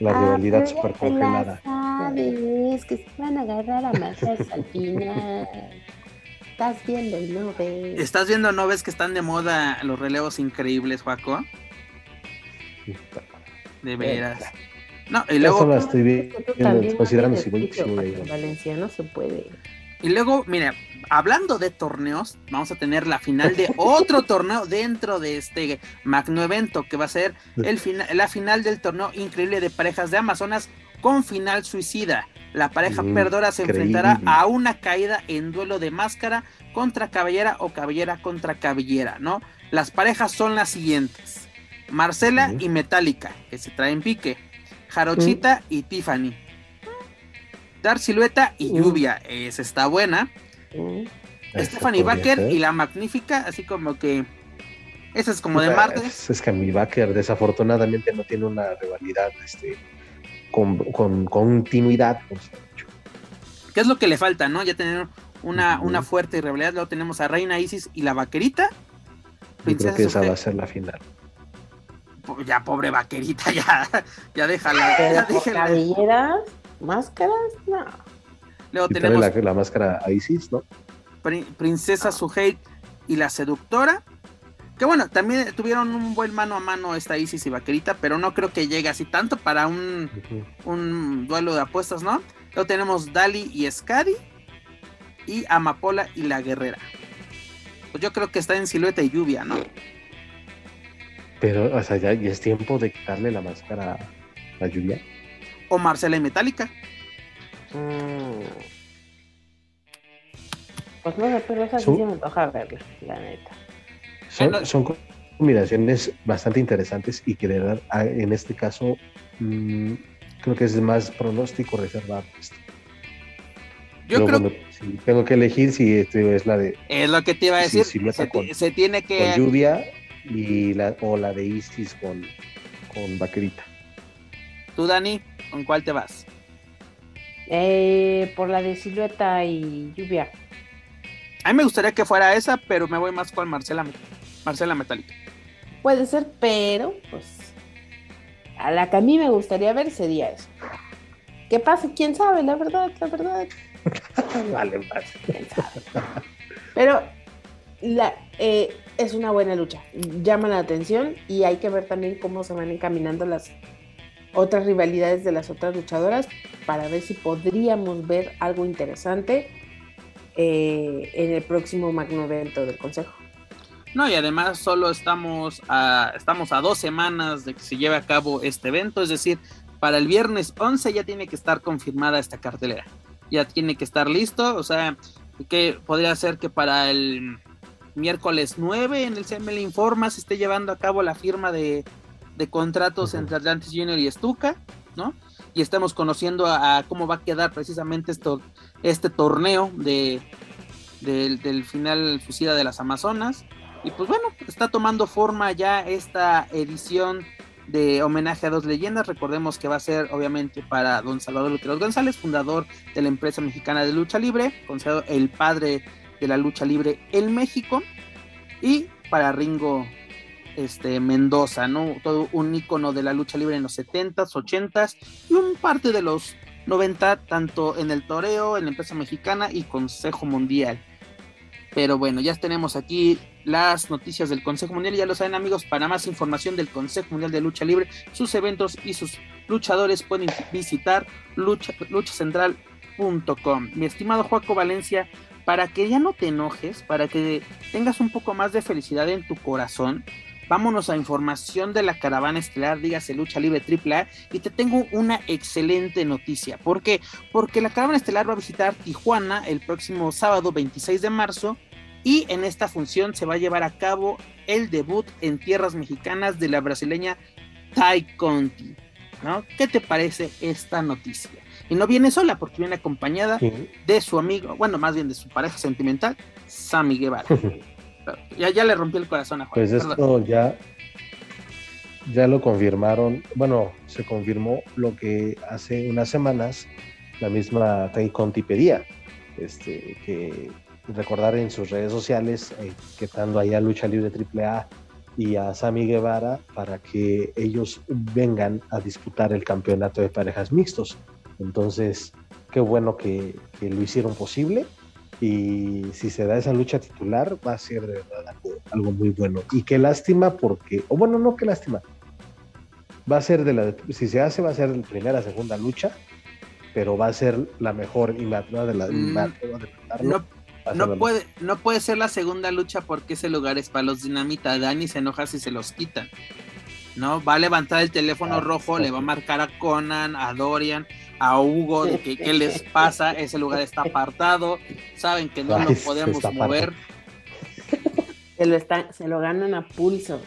la rivalidad super congelada. sabes, que se van a agarrar a mazas al final. Estás viendo y no ves. ¿Estás viendo, no ves que están de moda los relevos increíbles, Juaco? De veras. No, y Eso luego, lo estoy viendo, considerando si voy, si juicio, voy a Paco, ir. Valencia, no se puede. y luego, mira, hablando de torneos, vamos a tener la final de otro torneo dentro de este magno evento que va a ser el fina- la final del torneo increíble de parejas de Amazonas con final suicida. La pareja Mm, perdedora se increíble. enfrentará a una caída en duelo de máscara contra cabellera o cabellera contra cabellera, ¿no? Las parejas son las siguientes: Marcela y Metallica, que se traen pique, Jarochita y Tiffany, Dar Silueta y Mm. Lluvia, esa está buena. Mm. Stephanie Baker ser. y la Magnífica, así como que. Esa es como de Pues, martes. Es que mi Baker desafortunadamente no tiene una rivalidad este, con, con continuidad. dicho. ¿Qué es lo que le falta, no? Ya tener una, una fuerte rivalidad. Luego tenemos a Reina Isis y la Vaquerita. Yo creo que esa Sofía. va a ser la final. Ya pobre vaquerita, ya, ya déjala. Cabelleras, máscaras, no. Luego tenemos la, la, máscara a Isis, ¿no? Princesa Suheit y la seductora. Que bueno, también tuvieron un buen mano a mano esta Isis y Vaquerita, pero no creo que llegue así tanto para un, un duelo de apuestas, ¿no? Luego tenemos Dali y Skadi y Amapola y la Guerrera. Pues yo creo que está en silueta y lluvia, ¿no? Pero, o sea, ya, es tiempo de quitarle la máscara a la lluvia. O Marcela y Metálica. Mm. Pues no sé, pero esa sí se me antoja verla, la neta. Son, combinaciones bastante interesantes y que de verdad, ah, en este caso, mm, creo que es más pronóstico reservado. Yo creo que tengo que elegir si este es la de. Es lo que te iba a decir. se, tiene que. Con lluvia y la, o la de Isis con, con vaquerita. Tú, Dani, ¿con cuál te vas? Eh, por la de silueta y lluvia. A mí me gustaría que fuera esa, pero me voy más con Marcela, Marcela Metallica. Puede ser, pero pues a la que a mí me gustaría ver sería eso. ¿Qué pasa? ¿Quién sabe? La verdad, la verdad. vale, más. Pero la, eh, es una buena lucha. Llama la atención y hay que ver también cómo se van encaminando las otras rivalidades de las otras luchadoras para ver si podríamos ver algo interesante eh, en el próximo magno evento del Consejo. No, y además solo estamos a, estamos a dos semanas de que se lleve a cabo este evento, es decir, para el viernes 11 ya tiene que estar confirmada esta cartelera, ya tiene que estar listo, o sea, que podría ser que para el miércoles 9 en el CML Informa se esté llevando a cabo la firma de, contratos entre Atlantis Junior y Stuka, ¿no? Y estamos conociendo a, cómo va a quedar precisamente esto, este torneo de, del final Fusida de las Amazonas. Y pues bueno, está tomando forma ya esta edición de homenaje a dos leyendas. Recordemos que va a ser obviamente para don Salvador Lutero González, fundador de la empresa mexicana de lucha libre, considerado el padre de la lucha libre en México, y para Ringo este, Mendoza, ¿no? Todo un ícono de la lucha libre en los 70s, 80s y un parte de los 90, tanto en el toreo, en la empresa mexicana y Consejo Mundial. Pero bueno, ya tenemos aquí las noticias del Consejo Mundial. Ya lo saben amigos, para más información del Consejo Mundial de Lucha Libre, sus eventos y sus luchadores pueden visitar lucha, luchacentral.com. Mi estimado Joaco Valencia, para que ya no te enojes, para que tengas un poco más de felicidad en tu corazón, vámonos a información de la caravana estelar, dígase Lucha Libre AAA, y te tengo una excelente noticia. ¿Por qué? Porque la caravana estelar va a visitar Tijuana el próximo sábado 26 de marzo y en esta función se va a llevar a cabo el debut en tierras mexicanas de la brasileña Tai Conti. ¿no? ¿Qué te parece esta noticia? Y no viene sola porque viene acompañada de su amigo, bueno, más bien de su pareja sentimental, Sammy Guevara. ya, ya le rompió el corazón a Juan. Pues esto ya, ya lo confirmaron, bueno, se confirmó lo que hace unas semanas la misma Tai Conti pedía, este, que recordar en sus redes sociales, eh, que estando ahí a Lucha Libre AAA y a Sammy Guevara para que ellos vengan a disputar el campeonato de parejas mixtos. Entonces, qué bueno que, lo hicieron posible y si se da esa lucha titular va a ser de verdad algo, muy bueno. Y qué lástima porque, o bueno, no qué lástima, va a ser de la, si se hace va a ser la primera, segunda lucha, pero va a ser la mejor y la de la... Mm, no, no puede, no puede ser la segunda lucha porque ese lugar es para los dinamita. Dani se enoja si se los quitan. ¿No? Va a levantar el teléfono ah, rojo, le va a marcar a Conan, a Dorian, a Hugo, de que qué les pasa, ese lugar está apartado, saben que no lo podemos mover. Se lo, están, se lo ganan a pulso.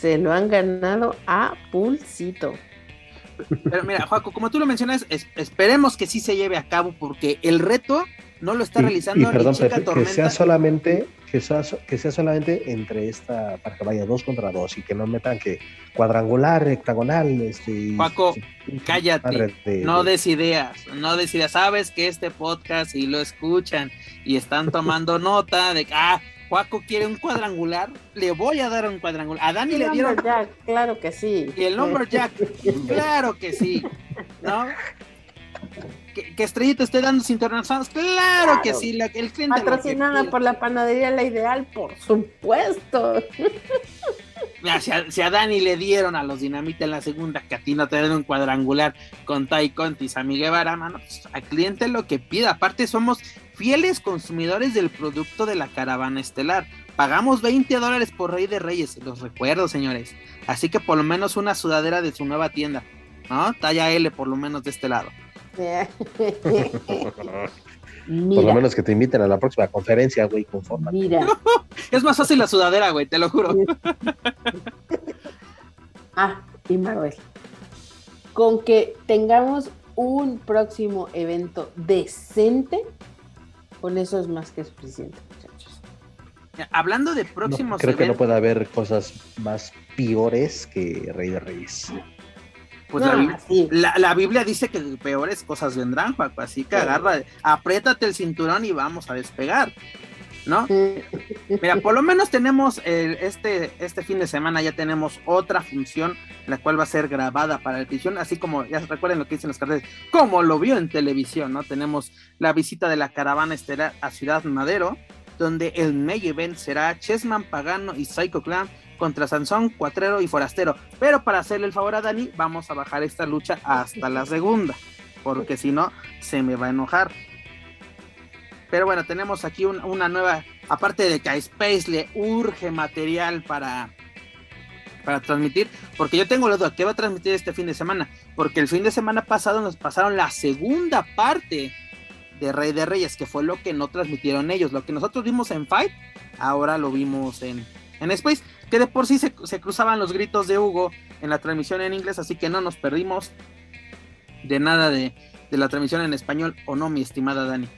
Se lo han ganado a pulsito. Pero mira, Joaco, como tú lo mencionas, esperemos que sí se lleve a cabo porque el reto no lo está realizando perdón, que sea solamente que sea, que sea solamente entre esta para que vaya dos contra dos y que no metan que cuadrangular rectagonal este Paco cállate no des ideas no des ideas sabes que este podcast y lo escuchan y están tomando nota de que ah Juaco quiere un cuadrangular, le voy a dar un cuadrangular. A Dani le dieron. Jack, claro que sí. Y el Lumberjack, claro que sí. ¿No? Que, que Estrellita esté dando internacionales, claro, claro, que sí. La, el cliente Patrocinada por la panadería La Ideal, por supuesto. Si a, si a, Dani le dieron a los Dinamita en la segunda, que a ti no te den un cuadrangular con Tai Conti y Guevara, mano, pues, al cliente lo que pida. Aparte, somos fieles consumidores del producto de la caravana estelar. Pagamos 20 dólares por Rey de Reyes, los recuerdo, señores. Así que por lo menos una sudadera de su nueva tienda, ¿no? Talla L, por lo menos de este lado. Por lo menos que te inviten a la próxima conferencia, güey, conforme. Mira. es más fácil la sudadera, güey, te lo juro. ah, y Marvel. Con que tengamos un próximo evento decente, con eso es más que suficiente, muchachos. Hablando de próximos no, creo que no puede haber cosas más peores que Rey de Reyes. Pues no, la, la, la, Biblia dice que peores cosas vendrán, Paco, así que agarra, apriétate el cinturón y vamos a despegar, ¿no? Mira, por lo menos tenemos el, este, este fin de semana ya tenemos otra función, la cual va a ser grabada para la televisión, así como, ya recuerden lo que dicen los carteles, como lo vio en televisión, ¿no? Tenemos la visita de la caravana estelar a Ciudad Madero, donde el main event será Chessman Pagano y Psycho Clan contra Sansón, Cuatrero y Forastero. Pero para hacerle el favor a Dani, vamos a bajar esta lucha hasta la segunda, porque si no, se me va a enojar. Pero bueno, tenemos aquí un, una nueva, aparte de que a Space le urge material para, para transmitir, porque yo tengo la duda, ¿qué va a transmitir este fin de semana? Porque el fin de semana pasado nos pasaron la segunda parte de Rey de Reyes, que fue lo que no transmitieron ellos. Lo que nosotros vimos en Fight, ahora lo vimos en, en Space, que de por sí se, cruzaban los gritos de Hugo en la transmisión en inglés, así que no nos perdimos de nada de, la transmisión en español, ¿o no, mi estimada Dani?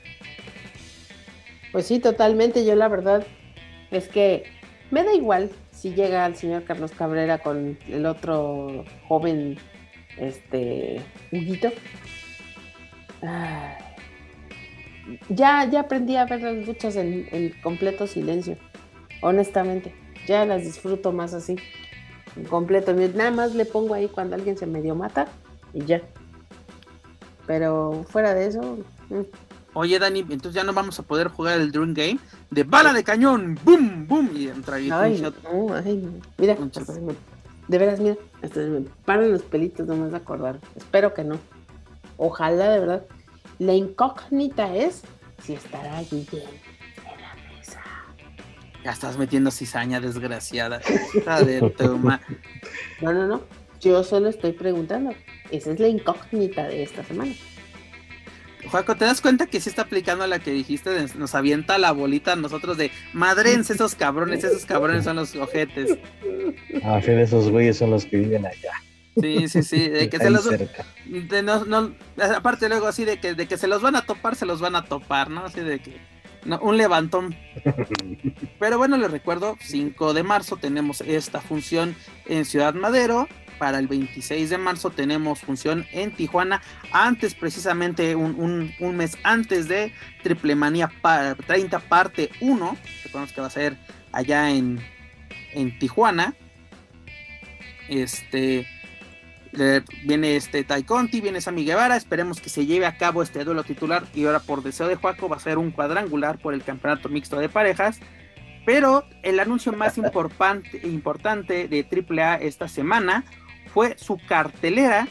Pues sí, totalmente. Yo la verdad es que me da igual si llega el señor Carlos Cabrera con el otro joven, este, Huguito. Ah ya, ya aprendí a ver las luchas en, completo silencio, honestamente. Ya las disfruto más así, en completo. Nada más le pongo ahí cuando alguien se medio mata y ya. Pero fuera de eso. Mmm. Oye, Dani, entonces ya no vamos a poder jugar el Dream Game de bala de cañón, boom, boom, y entrar y ay, no, ay, no. Mira, de veras, mira, hasta me paran los pelitos, no me vas a acordar. Espero que no. Ojalá, de verdad. La incógnita es si estará mesa. Ya estás metiendo cizaña, desgraciada. no, no, no. Yo solo estoy preguntando. Esa es la incógnita de esta semana. Juaco, ¿te das cuenta que sí está aplicando la que dijiste? De, nos avienta la bolita a nosotros de madrense esos cabrones, esos cabrones son los ojetes. A fin, esos güeyes son los que viven allá. Sí, sí, sí, de que se los de no, no, aparte luego así de que de que se los van a topar, se los van a topar, ¿no? Así de que no, un levantón. Pero bueno, les recuerdo, 5 de marzo tenemos esta función en Ciudad Madero. Para el 26 de marzo tenemos función en Tijuana. Antes, precisamente un, un, un mes antes de Triple Manía 30 parte 1. Recordemos que va a ser allá en, en Tijuana. Este eh, viene este Tai Conti, viene Sammy Guevara, esperemos que se lleve a cabo este duelo titular y ahora por deseo de Juaco va a ser un cuadrangular por el campeonato mixto de parejas. Pero el anuncio más importante, importante de AAA esta semana fue su cartelera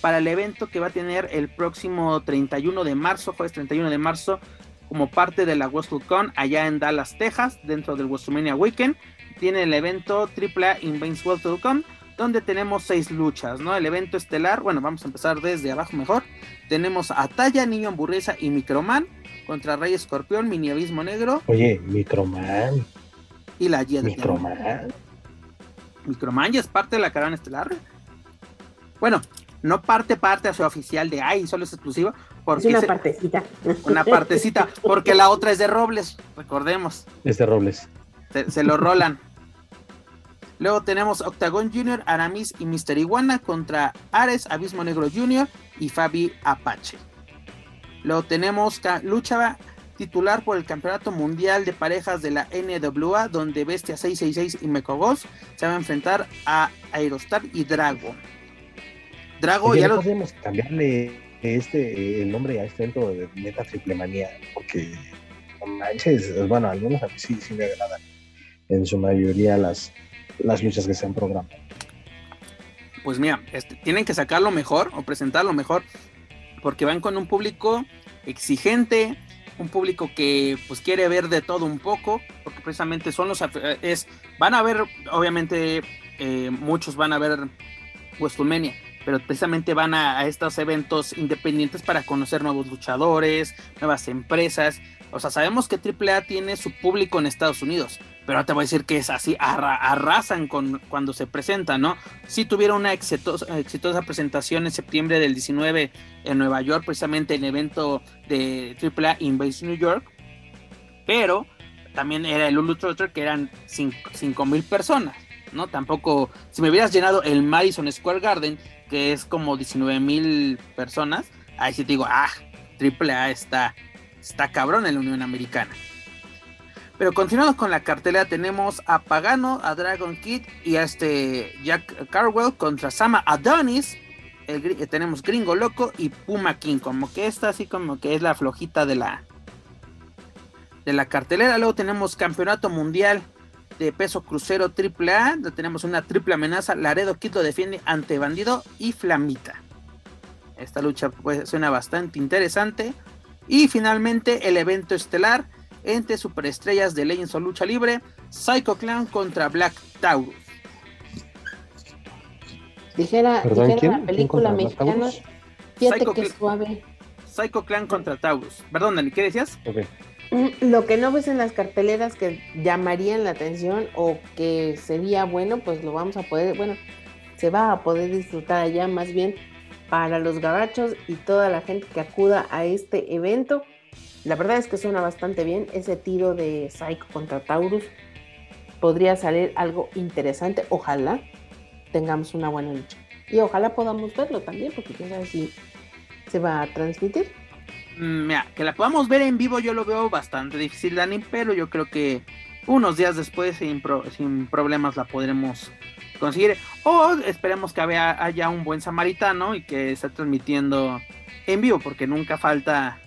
para el evento que va a tener el próximo 31 de marzo, jueves 31 de marzo, como parte de la WrestleCon allá en Dallas, Texas, dentro del WrestleMania Weekend. Tiene el evento AAA Invains WrestleCon donde tenemos seis luchas, ¿no? El evento estelar, bueno, vamos a empezar desde abajo mejor. Tenemos a Talla, Niño Hamburguesa y Microman contra Rey Escorpión, Mini Abismo Negro. Oye, Microman. Y la Jet Microman. Microman ya es parte de la caravana estelar. Bueno, no parte parte a su oficial de ay, solo es exclusivo. Porque es una partecita. Una partecita, porque la otra es de Robles, recordemos. Es de Robles. Se, se lo rolan. Luego tenemos Octagon Jr., Aramis y Mister Iguana contra Ares, Abismo Negro Jr. y Fabi Apache. Luego tenemos lucha titular por el Campeonato Mundial de Parejas de la NWA, donde Bestia 666 y Mecogos se van a enfrentar a Aerostar y Drago. Drago ya lo... podemos cambiarle este el nombre a este evento de Meta Triple Manía, porque manches, bueno, al menos a mí sí, sí me agradan en su mayoría las, las luchas que se han programado. Pues mira, este, tienen que sacarlo mejor o presentarlo mejor, porque van con un público exigente, un público que pues quiere ver de todo un poco, porque precisamente son los es van a ver obviamente eh, muchos van a ver WrestleMania, pero precisamente van a, estos eventos independientes para conocer nuevos luchadores, nuevas empresas. O sea, sabemos que AAA tiene su público en Estados Unidos, pero te voy a decir que es así, arrasan con, cuando se presentan, ¿no? Sí tuvieron una exitosa, presentación en septiembre del 19 en Nueva York, precisamente en evento de AAA Invasion New York, pero también era el Lulu Trotter que eran 5 mil personas, ¿no? Tampoco, si me hubieras llenado el Madison Square Garden, que es como 19 mil personas, ahí sí te digo, ah, AAA está, está cabrón en la Unión Americana. Pero continuando con la cartelera, tenemos a Pagano, a Dragon Kid y a este Jack Carwell contra Sama Adonis. Eh, tenemos Gringo Loco y Puma King. Como que esta así como que es la flojita de la de la cartelera. Luego tenemos Campeonato Mundial de Peso Crucero AAA. Tenemos una triple amenaza. Laredo Kid lo defiende ante Bandido y Flamita. Esta lucha pues, suena bastante interesante. Y finalmente el evento estelar entre superestrellas de Legends o Lucha Libre, Psycho Clan contra Black Taurus. Dijera, dijera la película mexicana, fíjate que suave. Psycho Clan contra Taurus. Perdón, Dani, ¿qué decías? Mm, lo que no ves en las carteleras que llamarían la atención o que sería bueno, pues lo vamos a poder, bueno, se va a poder disfrutar allá más bien para los gabachos y toda la gente que acuda a este evento. La verdad es que suena bastante bien. Ese tiro de Psycho contra Taurus podría salir algo interesante. Ojalá tengamos una buena lucha. Y ojalá podamos verlo también, porque quién sabe si se va a transmitir. Mm, mira, que la podamos ver en vivo yo lo veo bastante difícil, Dani, pero yo creo que unos días después sin, sin problemas la podremos conseguir. O esperemos que haya un buen samaritano y que esté transmitiendo en vivo, porque nunca falta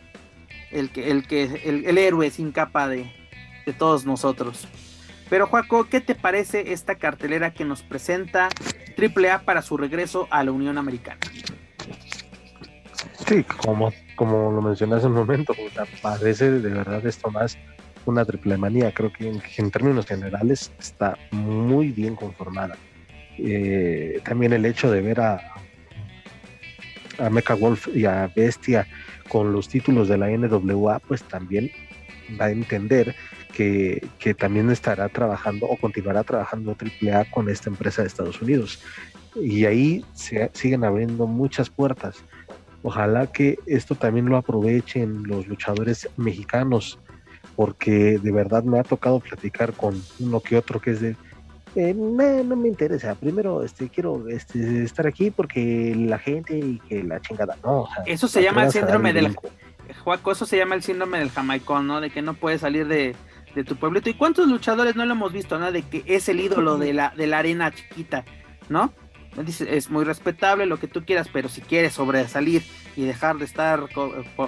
el que, el, que, el, héroe sin capa de, todos nosotros. Pero Juaco, ¿qué te parece esta cartelera que nos presenta AAA para su regreso a la Unión Americana? Sí, como, como lo mencioné hace un momento, parece de verdad esto más una triple manía. Creo que en, términos generales está muy bien conformada. Eh, también el hecho de ver a, a Mecha Wolf y a Bestia con los títulos de la NWA, pues también va a entender que, también estará trabajando o continuará trabajando AAA con esta empresa de Estados Unidos. Y ahí se siguen abriendo muchas puertas. Ojalá que esto también lo aprovechen los luchadores mexicanos, porque de verdad me ha tocado platicar con uno que otro que es de, eh, no, me interesa. Primero, este, quiero este, estar aquí porque la gente y que la chingada, no. eso se llama el síndrome del Juaco, eso se llama el síndrome del jamaicón, ¿no? De que no puedes salir de, tu pueblito. ¿Y cuántos luchadores no lo hemos visto, no? De que es el ídolo de la, de la arena chiquita, ¿no? es muy respetable lo que tú quieras, pero si quieres sobresalir y dejar de estar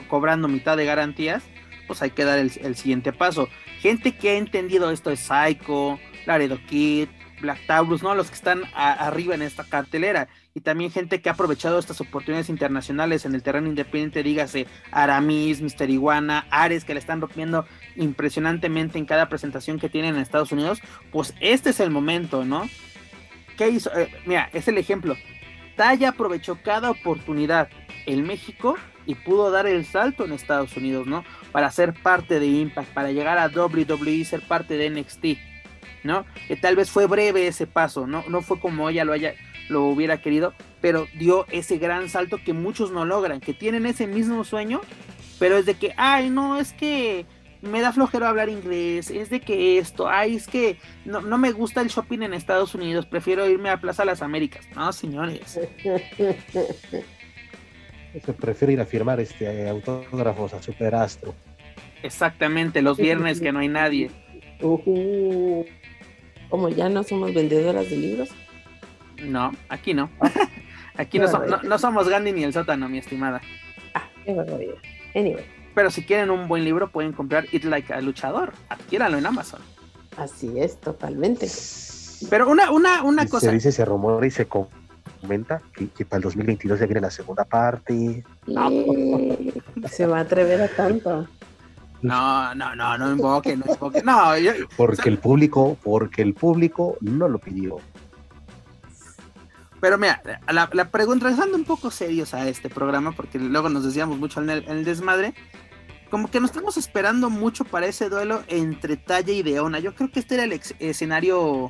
cobrando mitad de garantías, pues hay que dar el, el, siguiente paso. Gente que ha entendido esto de Psycho, Laredo Kid, Black Taurus, ¿no? Los que están arriba en esta cartelera. Y también gente que ha aprovechado estas oportunidades internacionales en el terreno independiente, dígase Aramis, Mister Iguana, Ares, que le están rompiendo impresionantemente en cada presentación que tienen en Estados Unidos. Pues este es el momento, ¿no? ¿Qué hizo? Eh, mira, es el ejemplo. Talla aprovechó cada oportunidad en México y pudo dar el salto en Estados Unidos, ¿no? Para ser parte de Impact, para llegar a WWE, ser parte de NXT ¿no? Que tal vez fue breve ese paso, ¿no? No fue como ella lo haya, lo hubiera querido, pero dio ese gran salto que muchos no logran, que tienen ese mismo sueño, pero es de que, ay, no, es que me da flojero hablar inglés, es de que esto, ay, es que no, no me gusta el shopping en Estados Unidos, prefiero irme a Plaza Las Américas. No, señores. Se prefiere ir a firmar este autógrafos a Superastro. Exactamente, los viernes que no hay nadie. Uh, como ya no somos vendedoras de libros. No, aquí no. aquí no, no, somos Gandhi ni el sótano, mi estimada. Ah, qué barbaridad. Anyway. Pero si quieren un buen libro, pueden comprar It Like a Luchador. Adquiéranlo en Amazon. Así es, totalmente. Pero una, una, una cosa. Se dice, se rumora y se comenta que, para el 2022 ya viene la segunda parte. se va a atrever a tanto. No, no, no, no invoque, no invoque. No, porque el público, porque el público no lo pidió. Pero mira, la, la pregunta, regresando un poco serios a este programa, porque luego nos decíamos mucho en el, desmadre, como que nos estamos esperando mucho para ese duelo entre Talla y Deona. Yo creo que este era el escenario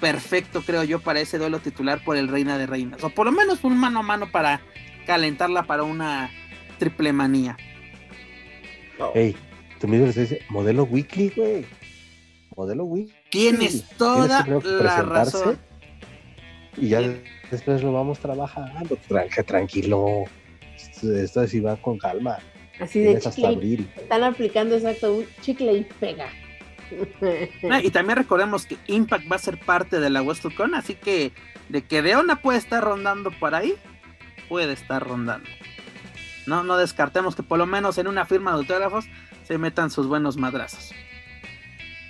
perfecto, creo yo, para ese duelo titular por el Reina de Reinas. O por lo menos un mano a mano para calentarla para una triple manía. Ey, tú mismo dices, modelo weekly, güey. Modelo weekly. Tienes toda la razón. Y ya después lo vamos trabajando. tranquilo. Esto así va con calma. Así de chicle. Están aplicando exacto un chicle y pega. Ah, y también recordemos que Impact va a ser parte de la WrestleCon, así que de que Deona puede estar rondando por ahí, puede estar rondando. No, no descartemos que por lo menos en una firma de autógrafos se metan sus buenos madrazos.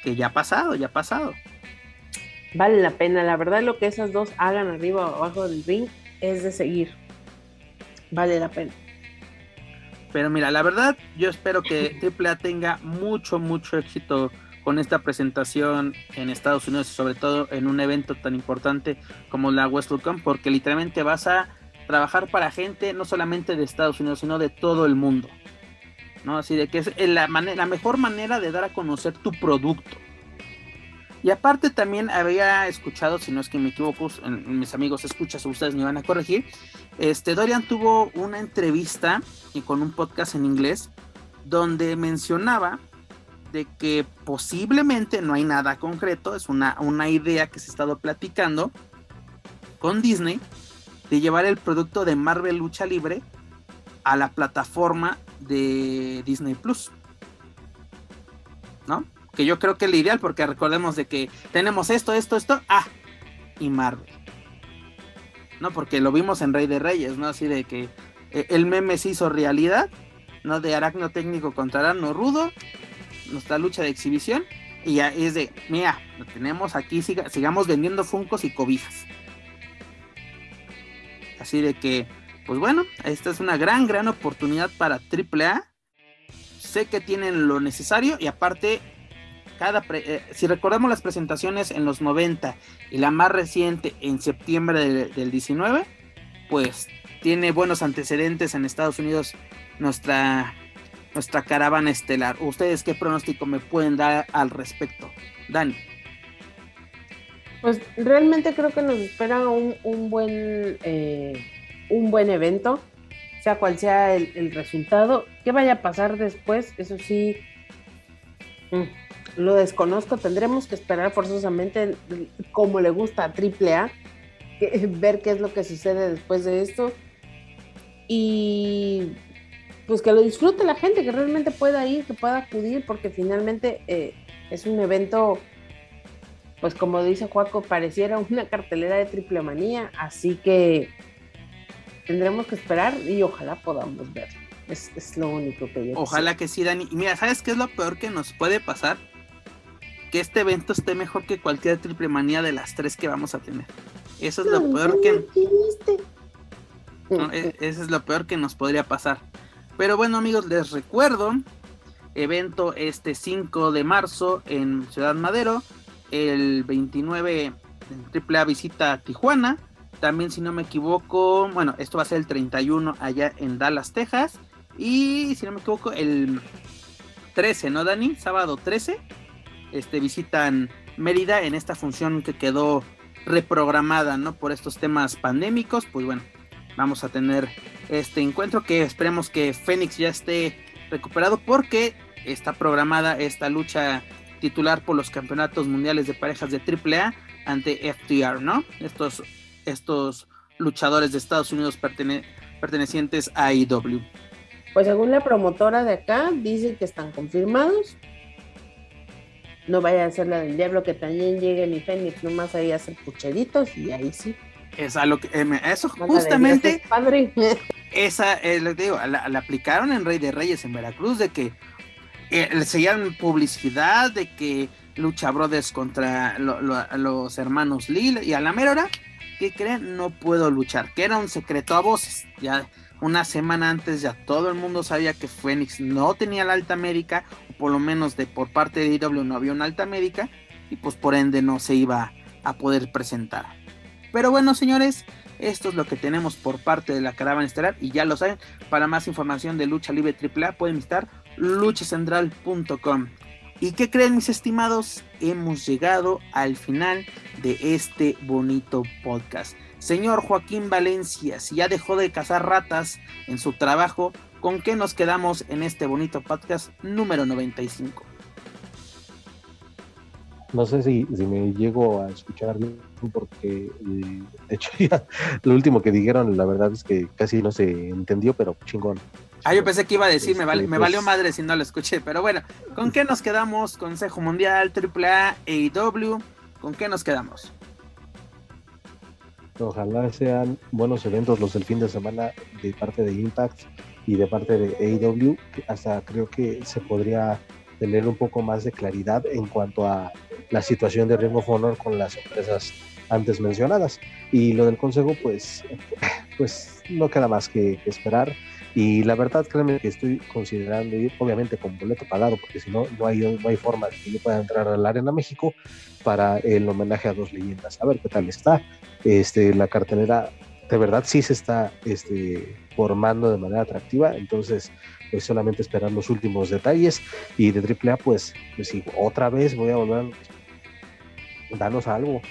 Que ya ha pasado, ya ha pasado. Vale la pena, la verdad lo que esas dos hagan arriba o abajo del ring es de seguir. Vale la pena. Pero mira, la verdad yo espero que AAA tenga mucho, mucho éxito con esta presentación en Estados Unidos y sobre todo en un evento tan importante como la WrestleCon porque literalmente vas a trabajar para gente no solamente de Estados Unidos sino de todo el mundo. No así de que es la, mejor manera de dar a conocer tu producto. Y aparte también había escuchado si no es que me equivoco mis amigos escuchas ustedes me van a corregir este Dorian tuvo una entrevista y con un podcast en inglés donde mencionaba de que posiblemente no hay nada concreto, es una, una idea que se ha estado platicando con Disney de llevar el producto de Marvel Lucha Libre a la plataforma de Disney Plus. ¿No? Que yo creo que es lo ideal porque recordemos de que tenemos esto, esto, esto, ah, y Marvel. ¿No? Porque lo vimos en Rey de Reyes, ¿no? Así de que eh, el meme se hizo realidad, ¿no? De Aracno Técnico contra Aracno Rudo, nuestra lucha de exhibición y ya es de, mira, lo tenemos aquí, sigamos vendiendo funcos y cobijas. Así de que, pues bueno, esta es una gran, gran oportunidad para AAA. Sé que tienen lo necesario y aparte, cada eh, si recordamos las presentaciones en los 90 y la más reciente en septiembre del 19, pues tiene buenos antecedentes en Estados Unidos nuestra nuestra caravana estelar. ¿Ustedes qué pronóstico me pueden dar al respecto? Dani. Pues realmente creo que nos espera un, buen eh, un buen evento, sea cual sea el, resultado. ¿Qué vaya a pasar después? Eso sí, mm, lo desconozco. Tendremos que esperar forzosamente, como le gusta a AAA, ver qué es lo que sucede después de esto. Y pues que lo disfrute la gente, que realmente pueda ir, que pueda acudir, porque finalmente eh, es un evento, pues como dice Juaco, pareciera una cartelera de triple manía, así que tendremos que esperar y ojalá podamos verlo. Es, lo único que yo Ojalá que sí, Dani. Y mira, ¿sabes qué es lo peor que nos puede pasar? Que este evento esté mejor que cualquier triple manía de las tres que vamos a tener. Eso es lo peor que... E, eso es lo peor que nos podría pasar. Pero bueno amigos, les recuerdo, evento este 5 de marzo en Ciudad Madero, el 29 AAA visita a Tijuana, también si no me equivoco, bueno, esto va a ser el 31 allá en Dallas, Texas, y si no me equivoco, el 13, ¿no Dani? Sábado 13, este, visitan Mérida en esta función que quedó reprogramada, ¿no? Por estos temas pandémicos, pues bueno, vamos a tener este encuentro que esperemos que Fénix ya esté recuperado porque está programada esta lucha titular por los campeonatos mundiales de parejas de AAA ante FTR, ¿no? Estos, estos luchadores de Estados Unidos pertenecientes a IW. Pues según la promotora de acá, dice que están confirmados. No vaya a ser la del diablo que también llegue mi Fénix nomás ahí a hacer pucheritos y ahí sí. Es a lo que, eh, eso justamente, padre. esa, eh, les digo, la, aplicaron en Rey de Reyes en Veracruz de que eh, le seguían publicidad de que lucha Brothers contra los hermanos Lil y a la mera hora, ¿qué creen? No puedo luchar, que era un secreto a voces. Ya una semana antes ya todo el mundo sabía que Phoenix no tenía la alta médica, o por lo menos de por parte de IW no había una alta médica, y pues por ende no se iba a poder presentar. Pero bueno, señores, esto es lo que tenemos por parte de la caravana estelar y ya lo saben, para más información de Lucha Libre AAA pueden visitar luchacentral.com. ¿Y qué creen mis estimados? Hemos llegado al final de este bonito podcast. Señor Joaquín Valencia, si ya dejó de cazar ratas en su trabajo, ¿con qué nos quedamos en este bonito podcast número 95? No sé si, me llego a escuchar bien porque eh, de hecho ya lo último que dijeron la verdad es que casi no se entendió, pero chingón. Ah, yo pensé que iba a decir, me, vale, me valió pues madre si no lo escuché, pero bueno, ¿con qué nos quedamos? Consejo Mundial, AAA, AEW, ¿con qué nos quedamos? Ojalá sean buenos eventos los del fin de semana de parte de Impact y de parte de AEW, hasta creo que se podría tener un poco más de claridad en cuanto a la situación de Ring of Honor con las empresas antes mencionadas. Y lo del consejo, pues, pues no queda más que, esperar. Y la verdad, créeme que estoy considerando ir, obviamente, con boleto pagado, porque si no, no hay, no hay forma de que yo pueda entrar a la Arena México para el homenaje a dos leyendas. A ver qué tal está. Este, la cartelera, de verdad, sí se está este, formando de manera atractiva. Entonces, pues solamente esperar los últimos detalles. Y de AAA, pues, pues otra vez voy a volver a danos algo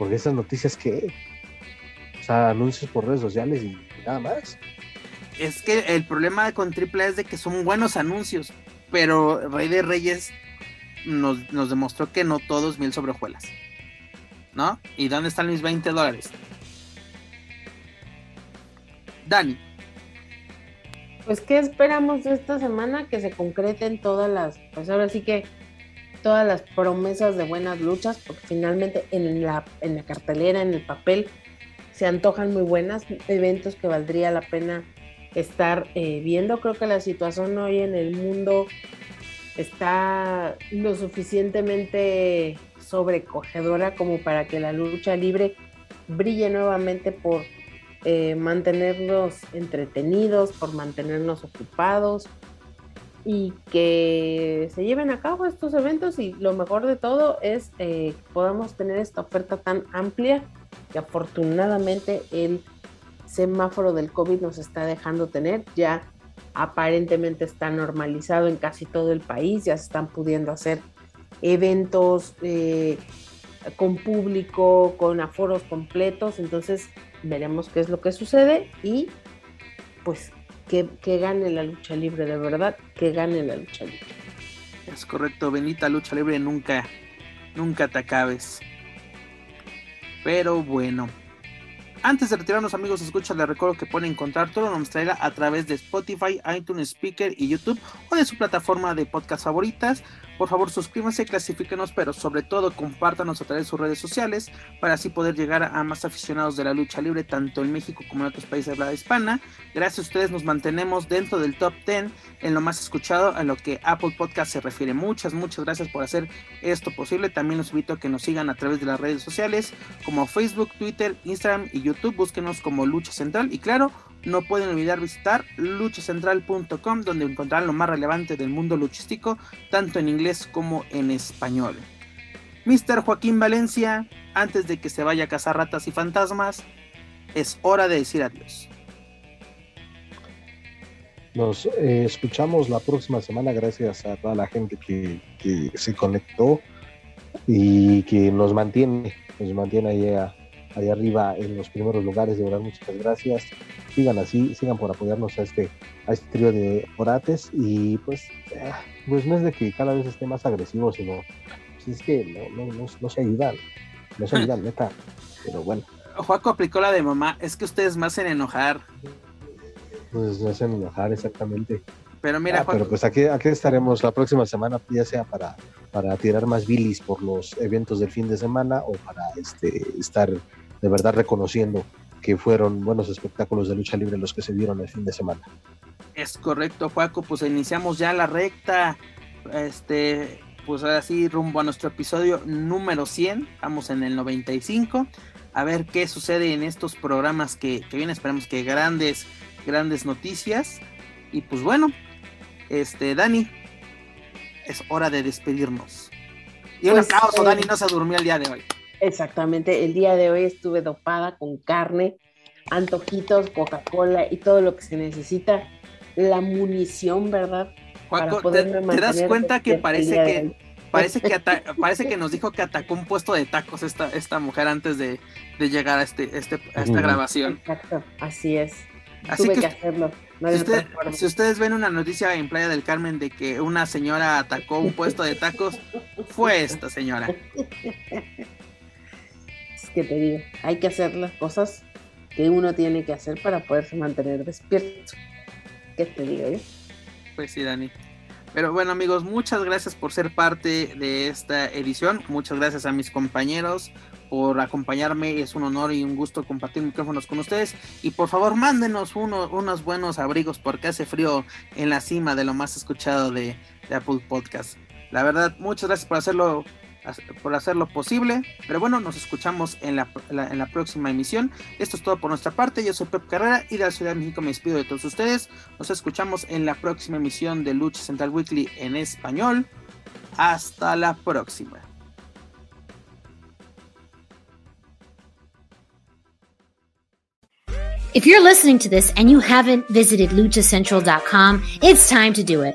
porque esas noticias que, o sea, anuncios por redes sociales y nada más. Es que el problema con AAA es de que son buenos anuncios, pero Rey de Reyes nos, demostró que no todos mil sobre ¿No? ¿Y dónde están mis 20 dólares? Dani. Pues, ¿qué esperamos de esta semana? Que se concreten todas las, pues ahora sí que todas las promesas de buenas luchas, porque finalmente en la, en la cartelera, en el papel, se antojan muy buenas, eventos que valdría la pena estar eh, viendo. Creo que la situación hoy en el mundo está lo suficientemente sobrecogedora como para que la lucha libre brille nuevamente por eh, mantenernos entretenidos, por mantenernos ocupados, y que se lleven a cabo estos eventos y lo mejor de todo es eh, que podamos tener esta oferta tan amplia que afortunadamente el semáforo del COVID nos está dejando tener. Ya aparentemente está normalizado en casi todo el país, ya se están pudiendo hacer eventos eh, con público, con aforos completos, entonces veremos qué es lo que sucede y pues que, gane la lucha libre, de verdad, que gane la lucha libre. Es correcto, bendita lucha libre, nunca, nunca te acabes. Pero bueno, antes de retirarnos, amigos, escucha, les recuerdo que pueden encontrar todo nos traiga a través de Spotify, iTunes Speaker y YouTube o de su plataforma de podcast favoritas. Por favor, suscríbanse, clasifíquenos, pero sobre todo compártanos a través de sus redes sociales para así poder llegar a más aficionados de la lucha libre, tanto en México como en otros países de habla hispana. Gracias a ustedes nos mantenemos dentro del top 10 en lo más escuchado, en lo que Apple Podcast se refiere. Muchas, muchas gracias por hacer esto posible. También los invito a que nos sigan a través de las redes sociales como Facebook, Twitter, Instagram y YouTube. Búsquenos como Lucha Central y claro, no pueden olvidar visitar luchacentral.com donde encontrarán lo más relevante del mundo luchístico, tanto en inglés como en español. Mr. Joaquín Valencia, antes de que se vaya a cazar ratas y fantasmas, es hora de decir adiós. Nos eh, escuchamos la próxima semana gracias a toda la gente que, se conectó y que nos mantiene, nos mantiene ahí, ahí arriba en los primeros lugares. De verdad, muchas gracias sigan así, sigan por apoyarnos a este, a este trío de orates y pues, eh, pues no es de que cada vez esté más agresivo, sino pues es que no, no, no, se ayudan, no se ayudan, neta, pero bueno. Juaco aplicó la de mamá, es que ustedes me hacen enojar. Nos hacen enojar, exactamente. Pero mira, Ah, pero pues aquí, aquí estaremos la próxima semana, ya sea para, para tirar más bilis por los eventos del fin de semana o para este, estar de verdad reconociendo que fueron buenos espectáculos de lucha libre los que se dieron el fin de semana. Es correcto, Juaco, pues iniciamos ya la recta, este, pues ahora sí, rumbo a nuestro episodio número 100, estamos en el 95, a ver qué sucede en estos programas que, que vienen, esperemos que grandes, grandes noticias, y pues bueno, este, Dani, es hora de despedirnos. Y un Pues, aplauso, eh, Dani no se durmió el día de hoy. Exactamente, el día de hoy estuve dopada con carne, antojitos, Coca-Cola y todo lo que se necesita, la munición, ¿verdad? Para Juaco, ¿te, das cuenta que parece que parece que parece que nos dijo que atacó un puesto de tacos esta, esta mujer antes de, de llegar a este, este a esta grabación? Exacto, así es. Así Tuve que que, hacerlo. No usted- si ustedes ven una noticia en Playa del Carmen de que una señora atacó un puesto de tacos, fue esta señora. Que te digo, hay que hacer las cosas que uno tiene que hacer para poderse mantener despierto. ¿Qué te digo yo? Pues sí, Dani. Pero bueno, amigos, muchas gracias por ser parte de esta edición. Muchas gracias a mis compañeros por acompañarme. Es un honor y un gusto compartir micrófonos con ustedes. Y por favor, mándenos uno- unos buenos abrigos porque hace frío en la cima de lo más escuchado de, de Apple Podcast. La verdad, muchas gracias por hacerlo por hacerlo posible. Pero bueno, nos escuchamos en la, en la próxima emisión. Esto es todo por nuestra parte. Yo soy Pep Carrera y de la Ciudad de México me despido de todos ustedes. Nos escuchamos en la próxima emisión de Lucha Central Weekly en español. Hasta la próxima. If you're listening to this and you haven't visited luchacentral.com, it's time to do it.